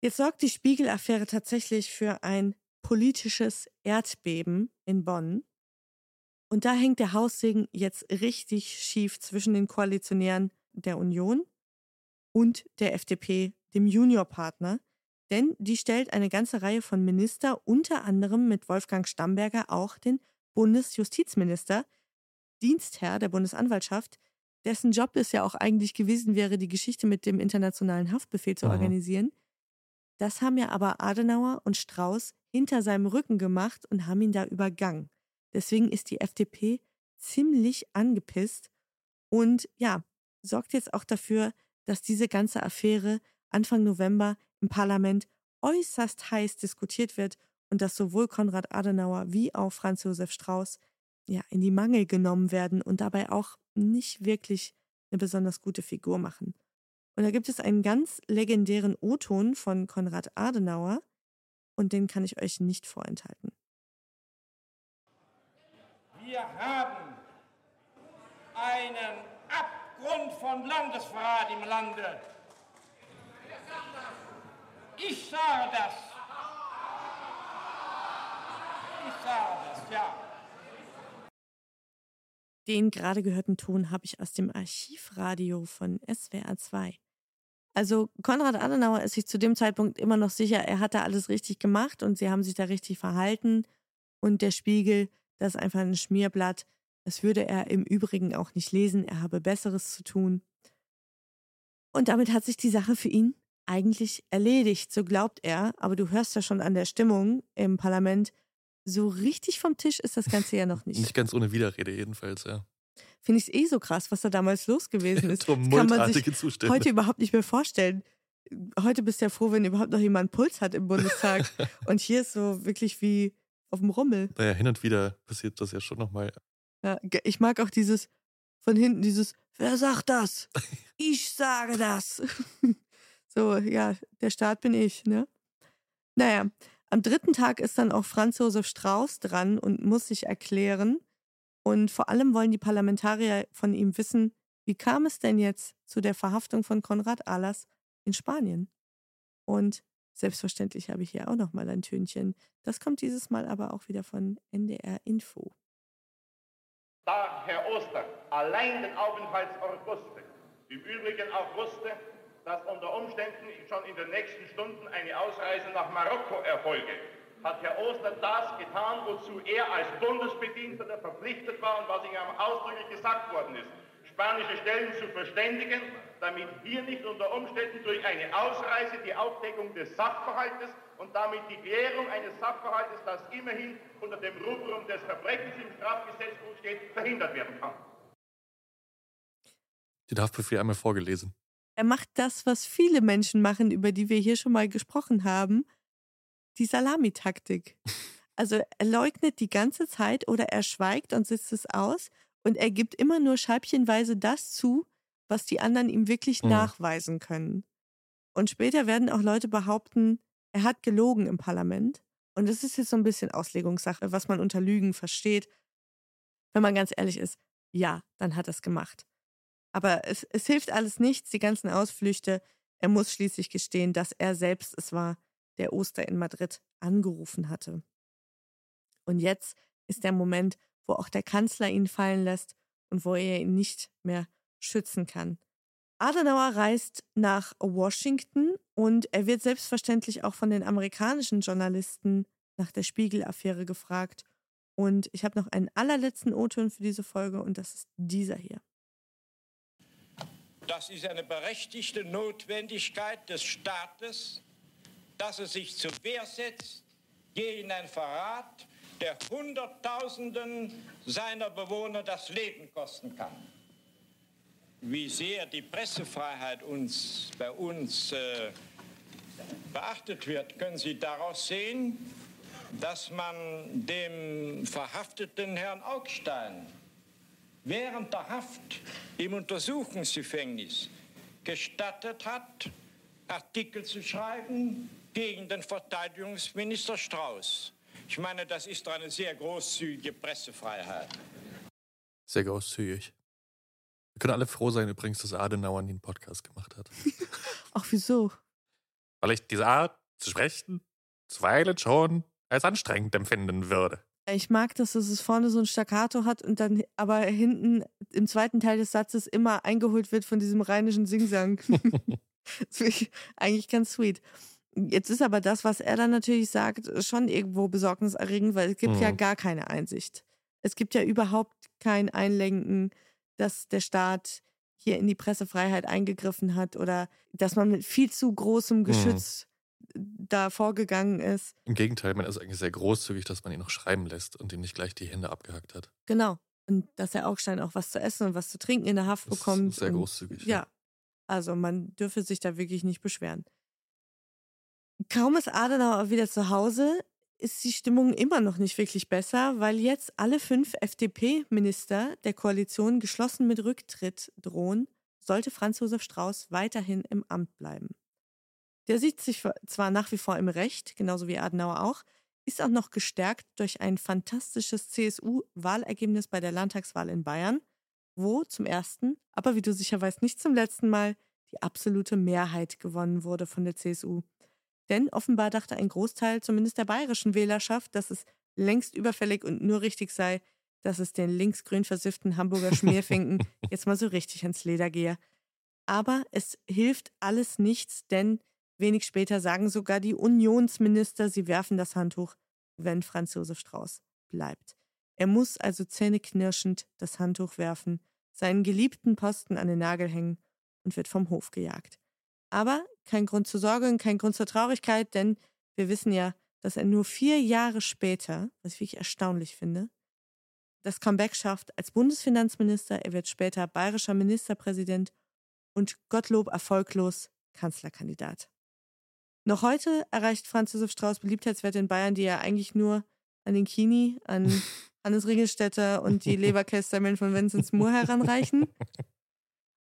Jetzt sorgt die Spiegel-Affäre tatsächlich für ein politisches Erdbeben in Bonn. Und da hängt der Haussegen jetzt richtig schief zwischen den Koalitionären der Union und der FDP, dem Juniorpartner. Denn die stellt eine ganze Reihe von Minister, unter anderem mit Wolfgang Stamberger auch den Bundesjustizminister, Dienstherr der Bundesanwaltschaft, dessen Job es ja auch eigentlich gewesen wäre, die Geschichte mit dem internationalen Haftbefehl zu Mhm. organisieren. Das haben ja aber Adenauer und Strauß hinter seinem Rücken gemacht und haben ihn da übergangen. Deswegen ist die FDP ziemlich angepisst und ja, sorgt jetzt auch dafür, dass diese ganze Affäre Anfang November im Parlament äußerst heiß diskutiert wird und dass sowohl Konrad Adenauer wie auch Franz Josef Strauß ja in die Mangel genommen werden und dabei auch nicht wirklich eine besonders gute Figur machen. Und da gibt es einen ganz legendären O-Ton von Konrad Adenauer und den kann ich euch nicht vorenthalten. Wir haben einen Abgrund von Landesverrat im Lande. Ich sage das. Ich sage das, ja. Den gerade gehörten Ton habe ich aus dem Archivradio von SWR 2. Also Konrad Adenauer ist sich zu dem Zeitpunkt immer noch sicher, er hat da alles richtig gemacht und sie haben sich da richtig verhalten. Und der Spiegel, das ist einfach ein Schmierblatt. Das würde er im Übrigen auch nicht lesen, er habe Besseres zu tun. Und damit hat sich die Sache für ihn eigentlich erledigt, so glaubt er. Aber du hörst ja schon an der Stimmung im Parlament, so richtig vom Tisch ist das Ganze ja noch nicht. Nicht ganz ohne Widerrede jedenfalls, ja. Finde ich es eh so krass, was da damals los gewesen ist. Kann man sich Zustände. heute überhaupt nicht mehr vorstellen. Heute bist du ja froh, wenn überhaupt noch jemand einen Puls hat im Bundestag. Und hier ist so wirklich wie auf dem Rummel. Naja, hin und wieder passiert das ja schon nochmal. Ja, ich mag auch dieses von hinten, dieses, wer sagt das? Ich sage das. so, ja, der Staat bin ich, ne? Naja, am dritten Tag ist dann auch Franz Josef Strauß dran und muss sich erklären. Und vor allem wollen die Parlamentarier von ihm wissen, wie kam es denn jetzt zu der Verhaftung von Konrad Ahlers in Spanien? Und selbstverständlich habe ich hier auch nochmal ein Tönchen. Das kommt dieses Mal aber auch wieder von NDR Info. Da Herr Oster allein den Aufenthaltsort wusste, im Übrigen auch wusste, dass unter Umständen schon in den nächsten Stunden eine Ausreise nach Marokko erfolge, hat Herr Oster das getan, wozu er als Bundesbediensteter verpflichtet war und was ihm ausdrücklich gesagt worden ist. Spanische Stellen zu verständigen, damit hier nicht unter Umständen durch eine Ausreise die Aufdeckung des Sachverhaltes und damit die Klärung eines Sachverhaltes, das immerhin unter dem Rubrum des Verbrechens im Strafgesetzbuch steht, verhindert werden kann. Die Haftbefehl einmal vorgelesen. Er macht das, was viele Menschen machen, über die wir hier schon mal gesprochen haben, die Salamitaktik. Also er leugnet die ganze Zeit oder er schweigt und sitzt es aus und er gibt immer nur scheibchenweise das zu, was die anderen ihm wirklich Mhm. nachweisen können. Und später werden auch Leute behaupten, er hat gelogen im Parlament. Und das ist jetzt so ein bisschen Auslegungssache, was man unter Lügen versteht. Wenn man ganz ehrlich ist, ja, dann hat er es gemacht. Aber es, es hilft alles nichts, die ganzen Ausflüchte. Er muss schließlich gestehen, dass er selbst es war, der Oster in Madrid angerufen hatte. Und jetzt ist der Moment, wo auch der Kanzler ihn fallen lässt und wo er ihn nicht mehr schützen kann. Adenauer reist nach Washington und er wird selbstverständlich auch von den amerikanischen Journalisten nach der Spiegel-Affäre gefragt. Und ich habe noch einen allerletzten O-Ton für diese Folge und das ist dieser hier. Das ist eine berechtigte Notwendigkeit des Staates, dass er sich zur Wehr setzt gegen einen Verrat, der Hunderttausenden seiner Bewohner das Leben kosten kann. Wie sehr die Pressefreiheit uns, bei uns äh, beachtet wird, können Sie daraus sehen, dass man dem verhafteten Herrn Augstein während der Haft im Untersuchungsgefängnis gestattet hat, Artikel zu schreiben gegen den Verteidigungsminister Strauß. Ich meine, das ist eine sehr großzügige Pressefreiheit. Sehr großzügig. Wir können alle froh sein übrigens, dass Adenauer nie einen Podcast gemacht hat. Ach, wieso? Weil ich diese Art zu sprechen zuweilen schon als anstrengend empfinden würde. Ich mag, dass es vorne so ein Staccato hat und dann aber hinten im zweiten Teil des Satzes immer eingeholt wird von diesem rheinischen Singsang. das finde ich eigentlich ganz sweet. Jetzt ist aber das, was er dann natürlich sagt, schon irgendwo besorgniserregend, weil es gibt mhm. ja gar keine Einsicht. Es gibt ja überhaupt kein Einlenken, dass der Staat hier in die Pressefreiheit eingegriffen hat oder dass man mit viel zu großem mhm. Geschütz mhm. da vorgegangen ist. Im Gegenteil, man ist eigentlich sehr großzügig, dass man ihn noch schreiben lässt und ihm nicht gleich die Hände abgehackt hat. Genau. Und dass der Augstein auch was zu essen und was zu trinken in der Haft das bekommt. Ist sehr großzügig. Und, ja. Also man dürfe sich da wirklich nicht beschweren. Kaum ist Adenauer wieder zu Hause, ist die Stimmung immer noch nicht wirklich besser, weil jetzt alle fünf FDP-Minister der Koalition geschlossen mit Rücktritt drohen, sollte Franz Josef Strauß weiterhin im Amt bleiben. Der sieht sich zwar nach wie vor im Recht, genauso wie Adenauer auch, ist auch noch gestärkt durch ein fantastisches CSU-Wahlergebnis bei der Landtagswahl in Bayern, wo zum ersten, aber wie du sicher weißt, nicht zum letzten Mal die absolute Mehrheit gewonnen wurde von der CSU. Denn offenbar dachte ein Großteil zumindest der bayerischen Wählerschaft, dass es längst überfällig und nur richtig sei, dass es den linksgrün versifften Hamburger Schmierfinken jetzt mal so richtig ans Leder gehe. Aber es hilft alles nichts, denn wenig später sagen sogar die Unionsminister, sie werfen das Handtuch, wenn Franz Josef Strauß bleibt. Er muss also zähneknirschend das Handtuch werfen, seinen geliebten Posten an den Nagel hängen und wird vom Hof gejagt. Aber kein Grund zur Sorge und kein Grund zur Traurigkeit, denn wir wissen ja, dass er nur vier Jahre später, was ich wirklich erstaunlich finde, das Comeback schafft als Bundesfinanzminister. Er wird später bayerischer Ministerpräsident und Gottlob erfolglos Kanzlerkandidat. Noch heute erreicht Franz Josef Strauß Beliebtheitswerte in Bayern, die er eigentlich nur an den Kini, an Hannes Ringelstädter und die Leberkässemmeln von Vincent Moore heranreichen.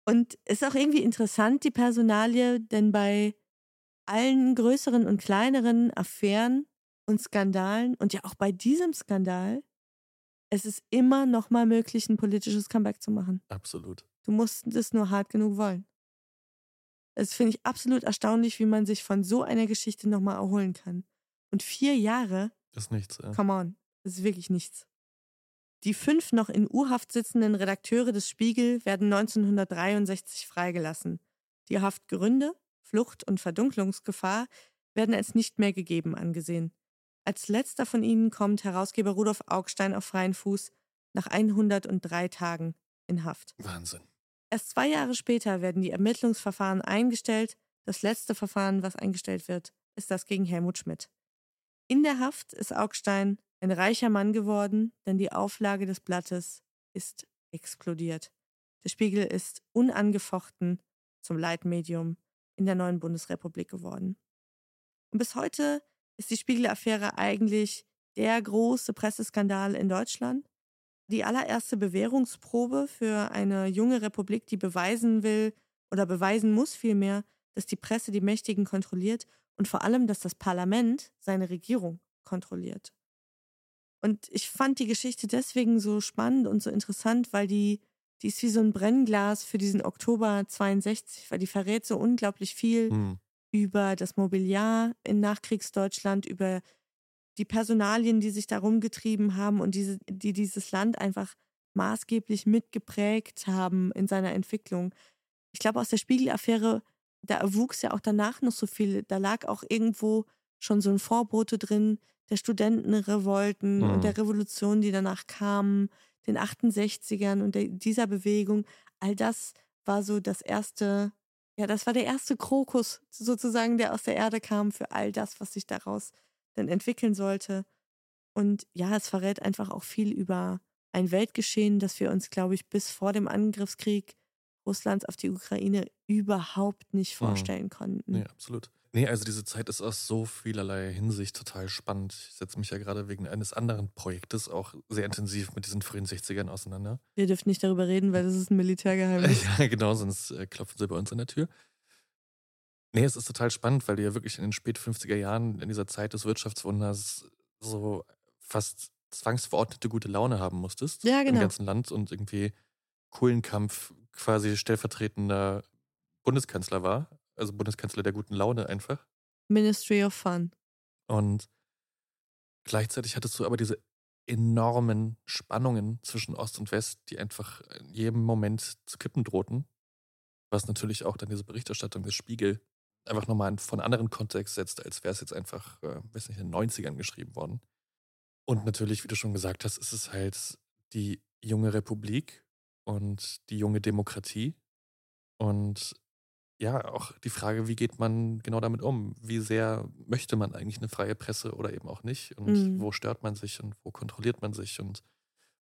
Und ist auch irgendwie interessant, die Personalie, denn bei allen größeren und kleineren Affären und Skandalen und ja auch bei diesem Skandal, es ist immer noch mal möglich, ein politisches Comeback zu machen. Absolut. Du musst es nur hart genug wollen. Das finde ich absolut erstaunlich, wie man sich von so einer Geschichte noch mal erholen kann. Und vier Jahre. Ist nichts. Ja. Come on, das ist wirklich nichts. Die fünf noch in U-Haft sitzenden Redakteure des Spiegel werden 1963 freigelassen. Die Haftgründe, Flucht und Verdunklungsgefahr werden als nicht mehr gegeben angesehen. Als letzter von ihnen kommt Herausgeber Rudolf Augstein auf freien Fuß nach 103 Tagen in Haft. Wahnsinn. Erst zwei Jahre später werden die Ermittlungsverfahren eingestellt. Das letzte Verfahren, was eingestellt wird, ist das gegen Helmut Schmidt. In der Haft ist Augstein ein reicher Mann geworden, denn die Auflage des Blattes ist explodiert. Der Spiegel ist unangefochten zum Leitmedium in der neuen Bundesrepublik geworden. Und bis heute ist die Spiegel-Affäre eigentlich der große Presseskandal in Deutschland. Die allererste Bewährungsprobe für eine junge Republik, die beweisen will oder beweisen muss vielmehr, dass die Presse die Mächtigen kontrolliert und vor allem, dass das Parlament seine Regierung kontrolliert. Und ich fand die Geschichte deswegen so spannend und so interessant, weil die, die ist wie so ein Brennglas für diesen Oktober 62, weil die verrät so unglaublich viel mhm. über das Mobiliar in Nachkriegsdeutschland, über die Personalien, die sich darum getrieben haben und diese, die dieses Land einfach maßgeblich mitgeprägt haben in seiner Entwicklung. Ich glaube, aus der Spiegel-Affäre, da erwuchs ja auch danach noch so viel. Da lag auch irgendwo schon so ein Vorbote drin, der Studentenrevolten mhm. und der Revolution, die danach kamen, den 68ern und der, dieser Bewegung. All das war so das erste, ja, das war der erste Krokus sozusagen, der aus der Erde kam für all das, was sich daraus dann entwickeln sollte. Und ja, es verrät einfach auch viel über ein Weltgeschehen, das wir uns, glaube ich, bis vor dem Angriffskrieg Russlands auf die Ukraine überhaupt nicht mhm. vorstellen mhm. konnten. Ja, absolut. Nee, also diese Zeit ist aus so vielerlei Hinsicht total spannend. Ich setze mich ja gerade wegen eines anderen Projektes auch sehr intensiv mit diesen frühen 60ern auseinander. Wir dürfen nicht darüber reden, weil das ist ein Militärgeheimnis. ja, genau, sonst äh, klopfen sie bei uns an der Tür. Nee, es ist total spannend, weil du ja wirklich in den spät 50er Jahren, in dieser Zeit des Wirtschaftswunders, so fast zwangsverordnete gute Laune haben musstest. Ja, genau. Im ganzen Land und irgendwie Kohlenkampf quasi stellvertretender Bundeskanzler war also Bundeskanzler der guten Laune einfach. Ministry of Fun. Und gleichzeitig hattest du aber diese enormen Spannungen zwischen Ost und West, die einfach in jedem Moment zu kippen drohten. Was natürlich auch dann diese Berichterstattung des Spiegel einfach nochmal von anderen Kontext setzt, als wäre es jetzt einfach, äh, weiß nicht, in den 90ern geschrieben worden. Und natürlich, wie du schon gesagt hast, ist es halt die junge Republik und die junge Demokratie. Und ja, auch die Frage, wie geht man genau damit um? Wie sehr möchte man eigentlich eine freie Presse oder eben auch nicht? Und Mhm. wo stört man sich und wo kontrolliert man sich? Und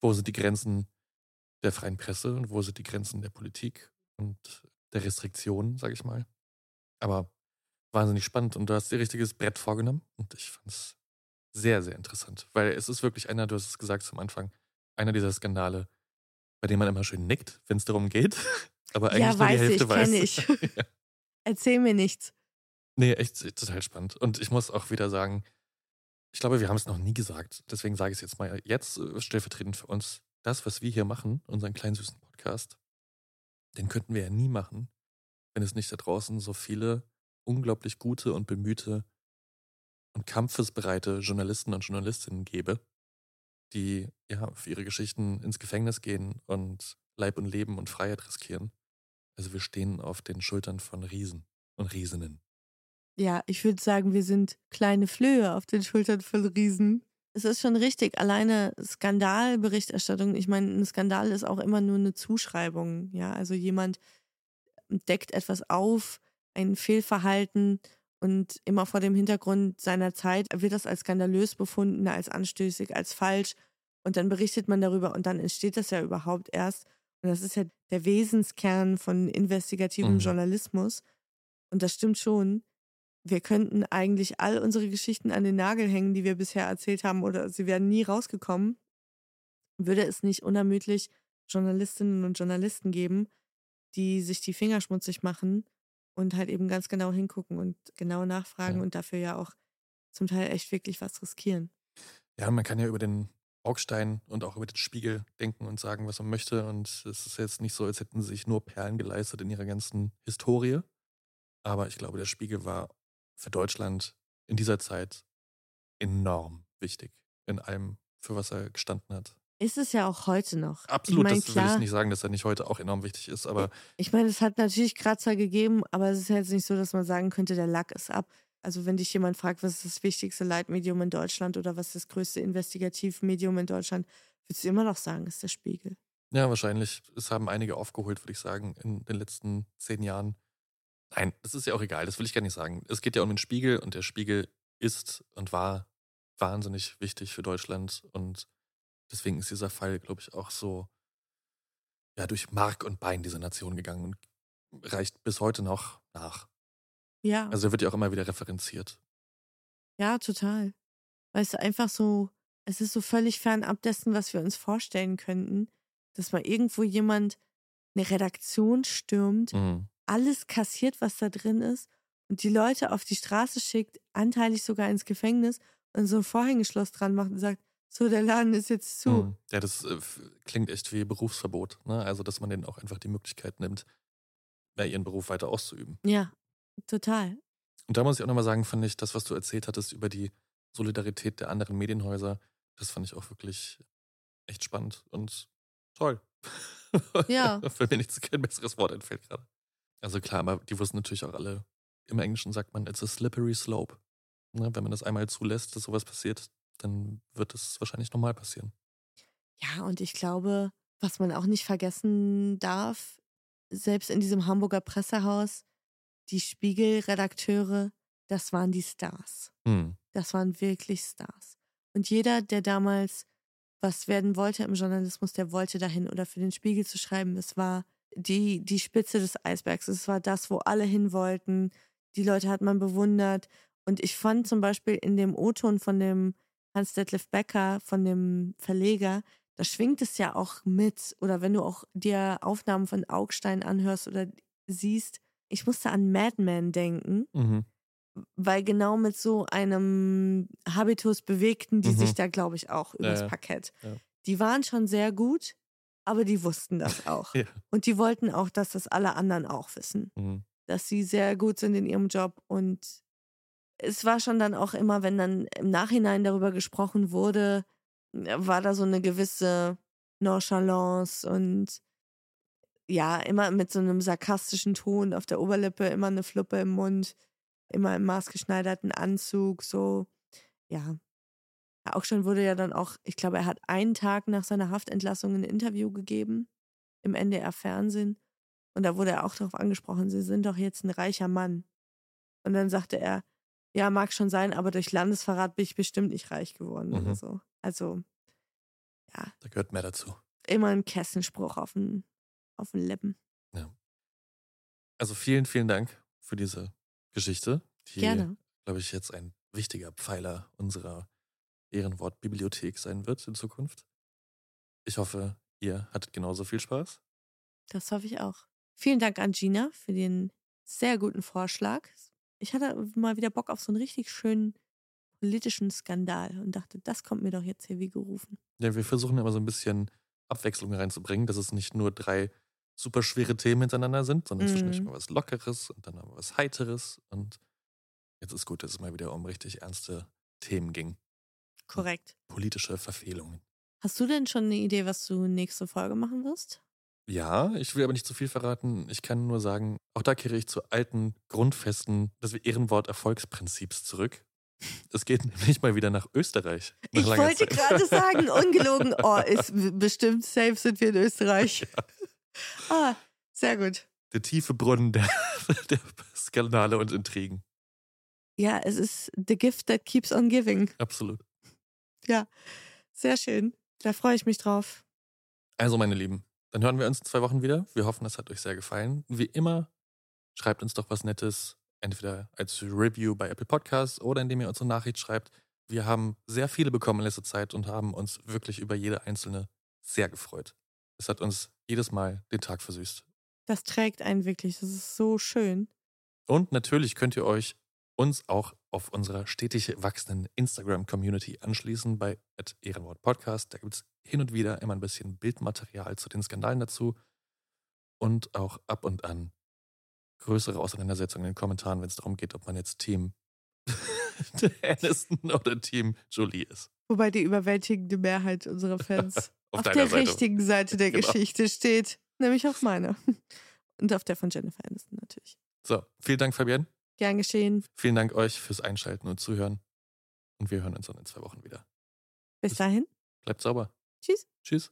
wo sind die Grenzen der freien Presse und wo sind die Grenzen der Politik und der Restriktionen, sage ich mal? Aber wahnsinnig spannend und du hast dir richtiges Brett vorgenommen und ich fand es sehr, sehr interessant, weil es ist wirklich einer, du hast es gesagt zum Anfang, einer dieser Skandale, bei dem man immer schön nickt, wenn es darum geht, aber eigentlich Ja, nur die weiß Hälfte ich, weiß. ich. ja. Erzähl mir nichts. Nee, echt total spannend. Und ich muss auch wieder sagen, ich glaube, wir haben es noch nie gesagt. Deswegen sage ich es jetzt mal jetzt äh, stellvertretend für uns. Das, was wir hier machen, unseren kleinen süßen Podcast, den könnten wir ja nie machen, wenn es nicht da draußen so viele unglaublich gute und bemühte und kampfesbereite Journalisten und Journalistinnen gäbe, die ja für ihre Geschichten ins Gefängnis gehen und Leib und Leben und Freiheit riskieren. Also wir stehen auf den Schultern von Riesen und Riesinnen. Ja, ich würde sagen, wir sind kleine Flöhe auf den Schultern von Riesen. Es ist schon richtig, alleine Skandalberichterstattung, ich meine, ein Skandal ist auch immer nur eine Zuschreibung, ja, also jemand deckt etwas auf, ein Fehlverhalten und immer vor dem Hintergrund seiner Zeit wird das als skandalös befunden, als anstößig, als falsch. Und dann berichtet man darüber und dann entsteht das ja überhaupt erst. Und das ist ja der Wesenskern von investigativem Mhm. Journalismus. Und das stimmt schon. Wir könnten eigentlich all unsere Geschichten an den Nagel hängen, die wir bisher erzählt haben, oder sie wären nie rausgekommen, würde es nicht unermüdlich Journalistinnen und Journalisten geben, die sich die Finger schmutzig machen und halt eben ganz genau hingucken und genau nachfragen Ja. und dafür ja auch zum Teil echt wirklich was riskieren. Ja, man kann ja über den Augstein und auch über den Spiegel denken und sagen, was man möchte. Und es ist jetzt nicht so, als hätten sie sich nur Perlen geleistet in ihrer ganzen Historie. Aber ich glaube, der Spiegel war für Deutschland in dieser Zeit enorm wichtig in allem, für was er gestanden hat. Ist es ja auch heute noch. Absolut, ich mein, das will ich klar, nicht sagen, dass er nicht heute auch enorm wichtig ist, aber Ich meine, es hat natürlich Kratzer gegeben, aber es ist jetzt nicht so, dass man sagen könnte, der Lack ist ab. Also wenn dich jemand fragt, was ist das wichtigste Leitmedium in Deutschland oder was ist das größte Investigativmedium in Deutschland, würdest du immer noch sagen, ist der Spiegel. ja, wahrscheinlich. Es haben einige aufgeholt, würde ich sagen, in den letzten zehn Jahren. Nein, das ist ja auch egal, das will ich gar nicht sagen. Es geht ja um den Spiegel und der Spiegel ist und war wahnsinnig wichtig für Deutschland und deswegen ist dieser Fall, glaube ich, auch so ja, durch Mark und Bein dieser Nation gegangen und reicht bis heute noch nach. Ja, Also er wird ja auch immer wieder referenziert. ja, total. Weißt du, einfach so, es ist so völlig fernab dessen, was wir uns vorstellen könnten, dass mal irgendwo jemand eine Redaktion stürmt, Mhm. alles kassiert, was da drin ist und die Leute auf die Straße schickt, anteilig sogar ins Gefängnis und so ein Vorhängeschloss dran macht und sagt, so, der Laden ist jetzt zu. Mhm. Ja, das äh, klingt echt wie Berufsverbot. Ne? Also, dass man denen auch einfach die Möglichkeit nimmt, ja, ihren Beruf weiter auszuüben. Ja, total. Und da muss ich auch nochmal sagen, fand ich das, was du erzählt hattest über die Solidarität der anderen Medienhäuser, das fand ich auch wirklich echt spannend und toll. Ja. Für mir nichts kein besseres Wort entfällt gerade. Also klar, aber die wussten natürlich auch alle, im Englischen sagt man, it's a slippery slope. Ne? Wenn man das einmal zulässt, dass sowas passiert, dann wird es wahrscheinlich normal passieren. Ja, und ich glaube, was man auch nicht vergessen darf, selbst in diesem Hamburger Pressehaus, die Spiegelredakteure, das waren die Stars. Hm. Das waren wirklich Stars. Und jeder, der damals was werden wollte im Journalismus, der wollte dahin oder für den Spiegel zu schreiben. Es war die, die Spitze des Eisbergs. Es war das, wo alle hin wollten. Die Leute hat man bewundert. Und ich fand zum Beispiel in dem O-Ton von dem Hans-Detlef Becker, von dem Verleger, da schwingt es ja auch mit. Oder wenn du auch dir Aufnahmen von Augstein anhörst oder siehst, ich musste an Madman denken Mhm. weil genau mit so einem Habitus bewegten die Mhm. sich da, glaube ich, auch übers ja. Parkett. Ja. Die waren schon sehr gut, aber die wussten das auch. Ja. Und die wollten auch, dass das alle anderen auch wissen, Mhm. dass sie sehr gut sind in ihrem Job. Und es war schon dann auch immer, wenn dann im Nachhinein darüber gesprochen wurde, war da so eine gewisse Nonchalance und ja, immer mit so einem sarkastischen Ton auf der Oberlippe, immer eine Fluppe im Mund, immer im maßgeschneiderten Anzug, so, ja. Auch schon wurde ja dann auch, ich glaube, er hat einen Tag nach seiner Haftentlassung ein Interview gegeben im NDR Fernsehen. Und da wurde er auch darauf angesprochen, Sie sind doch jetzt ein reicher Mann. Und dann sagte er, ja, mag schon sein, aber durch Landesverrat bin ich bestimmt nicht reich geworden oder Mhm. so. Also, ja, Da gehört mehr dazu. immer ein Kessenspruch auf den, auf den Lippen. Also vielen, vielen Dank für diese Geschichte, die, Gerne. glaube ich, jetzt ein wichtiger Pfeiler unserer Ehrenwort-Bibliothek sein wird in Zukunft. Ich hoffe, ihr hattet genauso viel Spaß. Das hoffe ich auch. Vielen Dank an Gina für den sehr guten Vorschlag. Ich hatte mal wieder Bock auf so einen richtig schönen politischen Skandal und dachte, das kommt mir doch jetzt hier wie gerufen. Ja, wir versuchen immer so ein bisschen Abwechslung reinzubringen, dass es nicht nur drei super schwere Themen hintereinander sind, sondern Mhm. zwischendurch mal was Lockeres und dann mal was Heiteres. Und jetzt ist gut, dass es mal wieder um richtig ernste Themen ging. Korrekt. Politische Verfehlungen. Hast du denn schon eine Idee, was du nächste Folge machen wirst? Ja, ich will aber nicht zu viel verraten. Ich kann nur sagen, auch da kehre ich zu alten Grundfesten des Ehrenwort-Erfolgsprinzips zurück. Es geht nämlich mal wieder nach Österreich. Nach Ich wollte gerade sagen, ungelogen. Oh, ist bestimmt safe sind wir in Österreich. Ah, sehr gut. Der tiefe Brunnen der, der Skandale und Intrigen. Ja, es ist the gift that keeps on giving. Absolut. Ja, sehr schön. Da freue ich mich drauf. Also, meine Lieben, dann hören wir uns in zwei Wochen wieder. Wir hoffen, es hat euch sehr gefallen. Wie immer, schreibt uns doch was Nettes, entweder als Review bei Apple Podcasts oder indem ihr uns eine Nachricht schreibt. Wir haben sehr viele bekommen in letzter Zeit und haben uns wirklich über jede einzelne sehr gefreut. Es hat uns jedes Mal den Tag versüßt. Das trägt einen wirklich. Das ist so schön. Und natürlich könnt ihr euch uns auch auf unserer stetig wachsenden Instagram-Community anschließen bei Ehrenwort Podcast. Da gibt es hin und wieder immer ein bisschen Bildmaterial zu den Skandalen dazu und auch ab und an größere Auseinandersetzungen in den Kommentaren, wenn es darum geht, ob man jetzt Team Aniston oder Team Jolie ist. Wobei die überwältigende Mehrheit unserer Fans Auf auf, der Seite. richtigen Seite der Genau. Geschichte steht. Nämlich auf meiner. Und auf der von Jennifer Aniston natürlich. So, vielen Dank, Fabienne. Gern geschehen. Vielen Dank euch fürs Einschalten und Zuhören. Und wir hören uns dann in zwei Wochen wieder. Bis dahin. Bleibt sauber. Tschüss. Tschüss.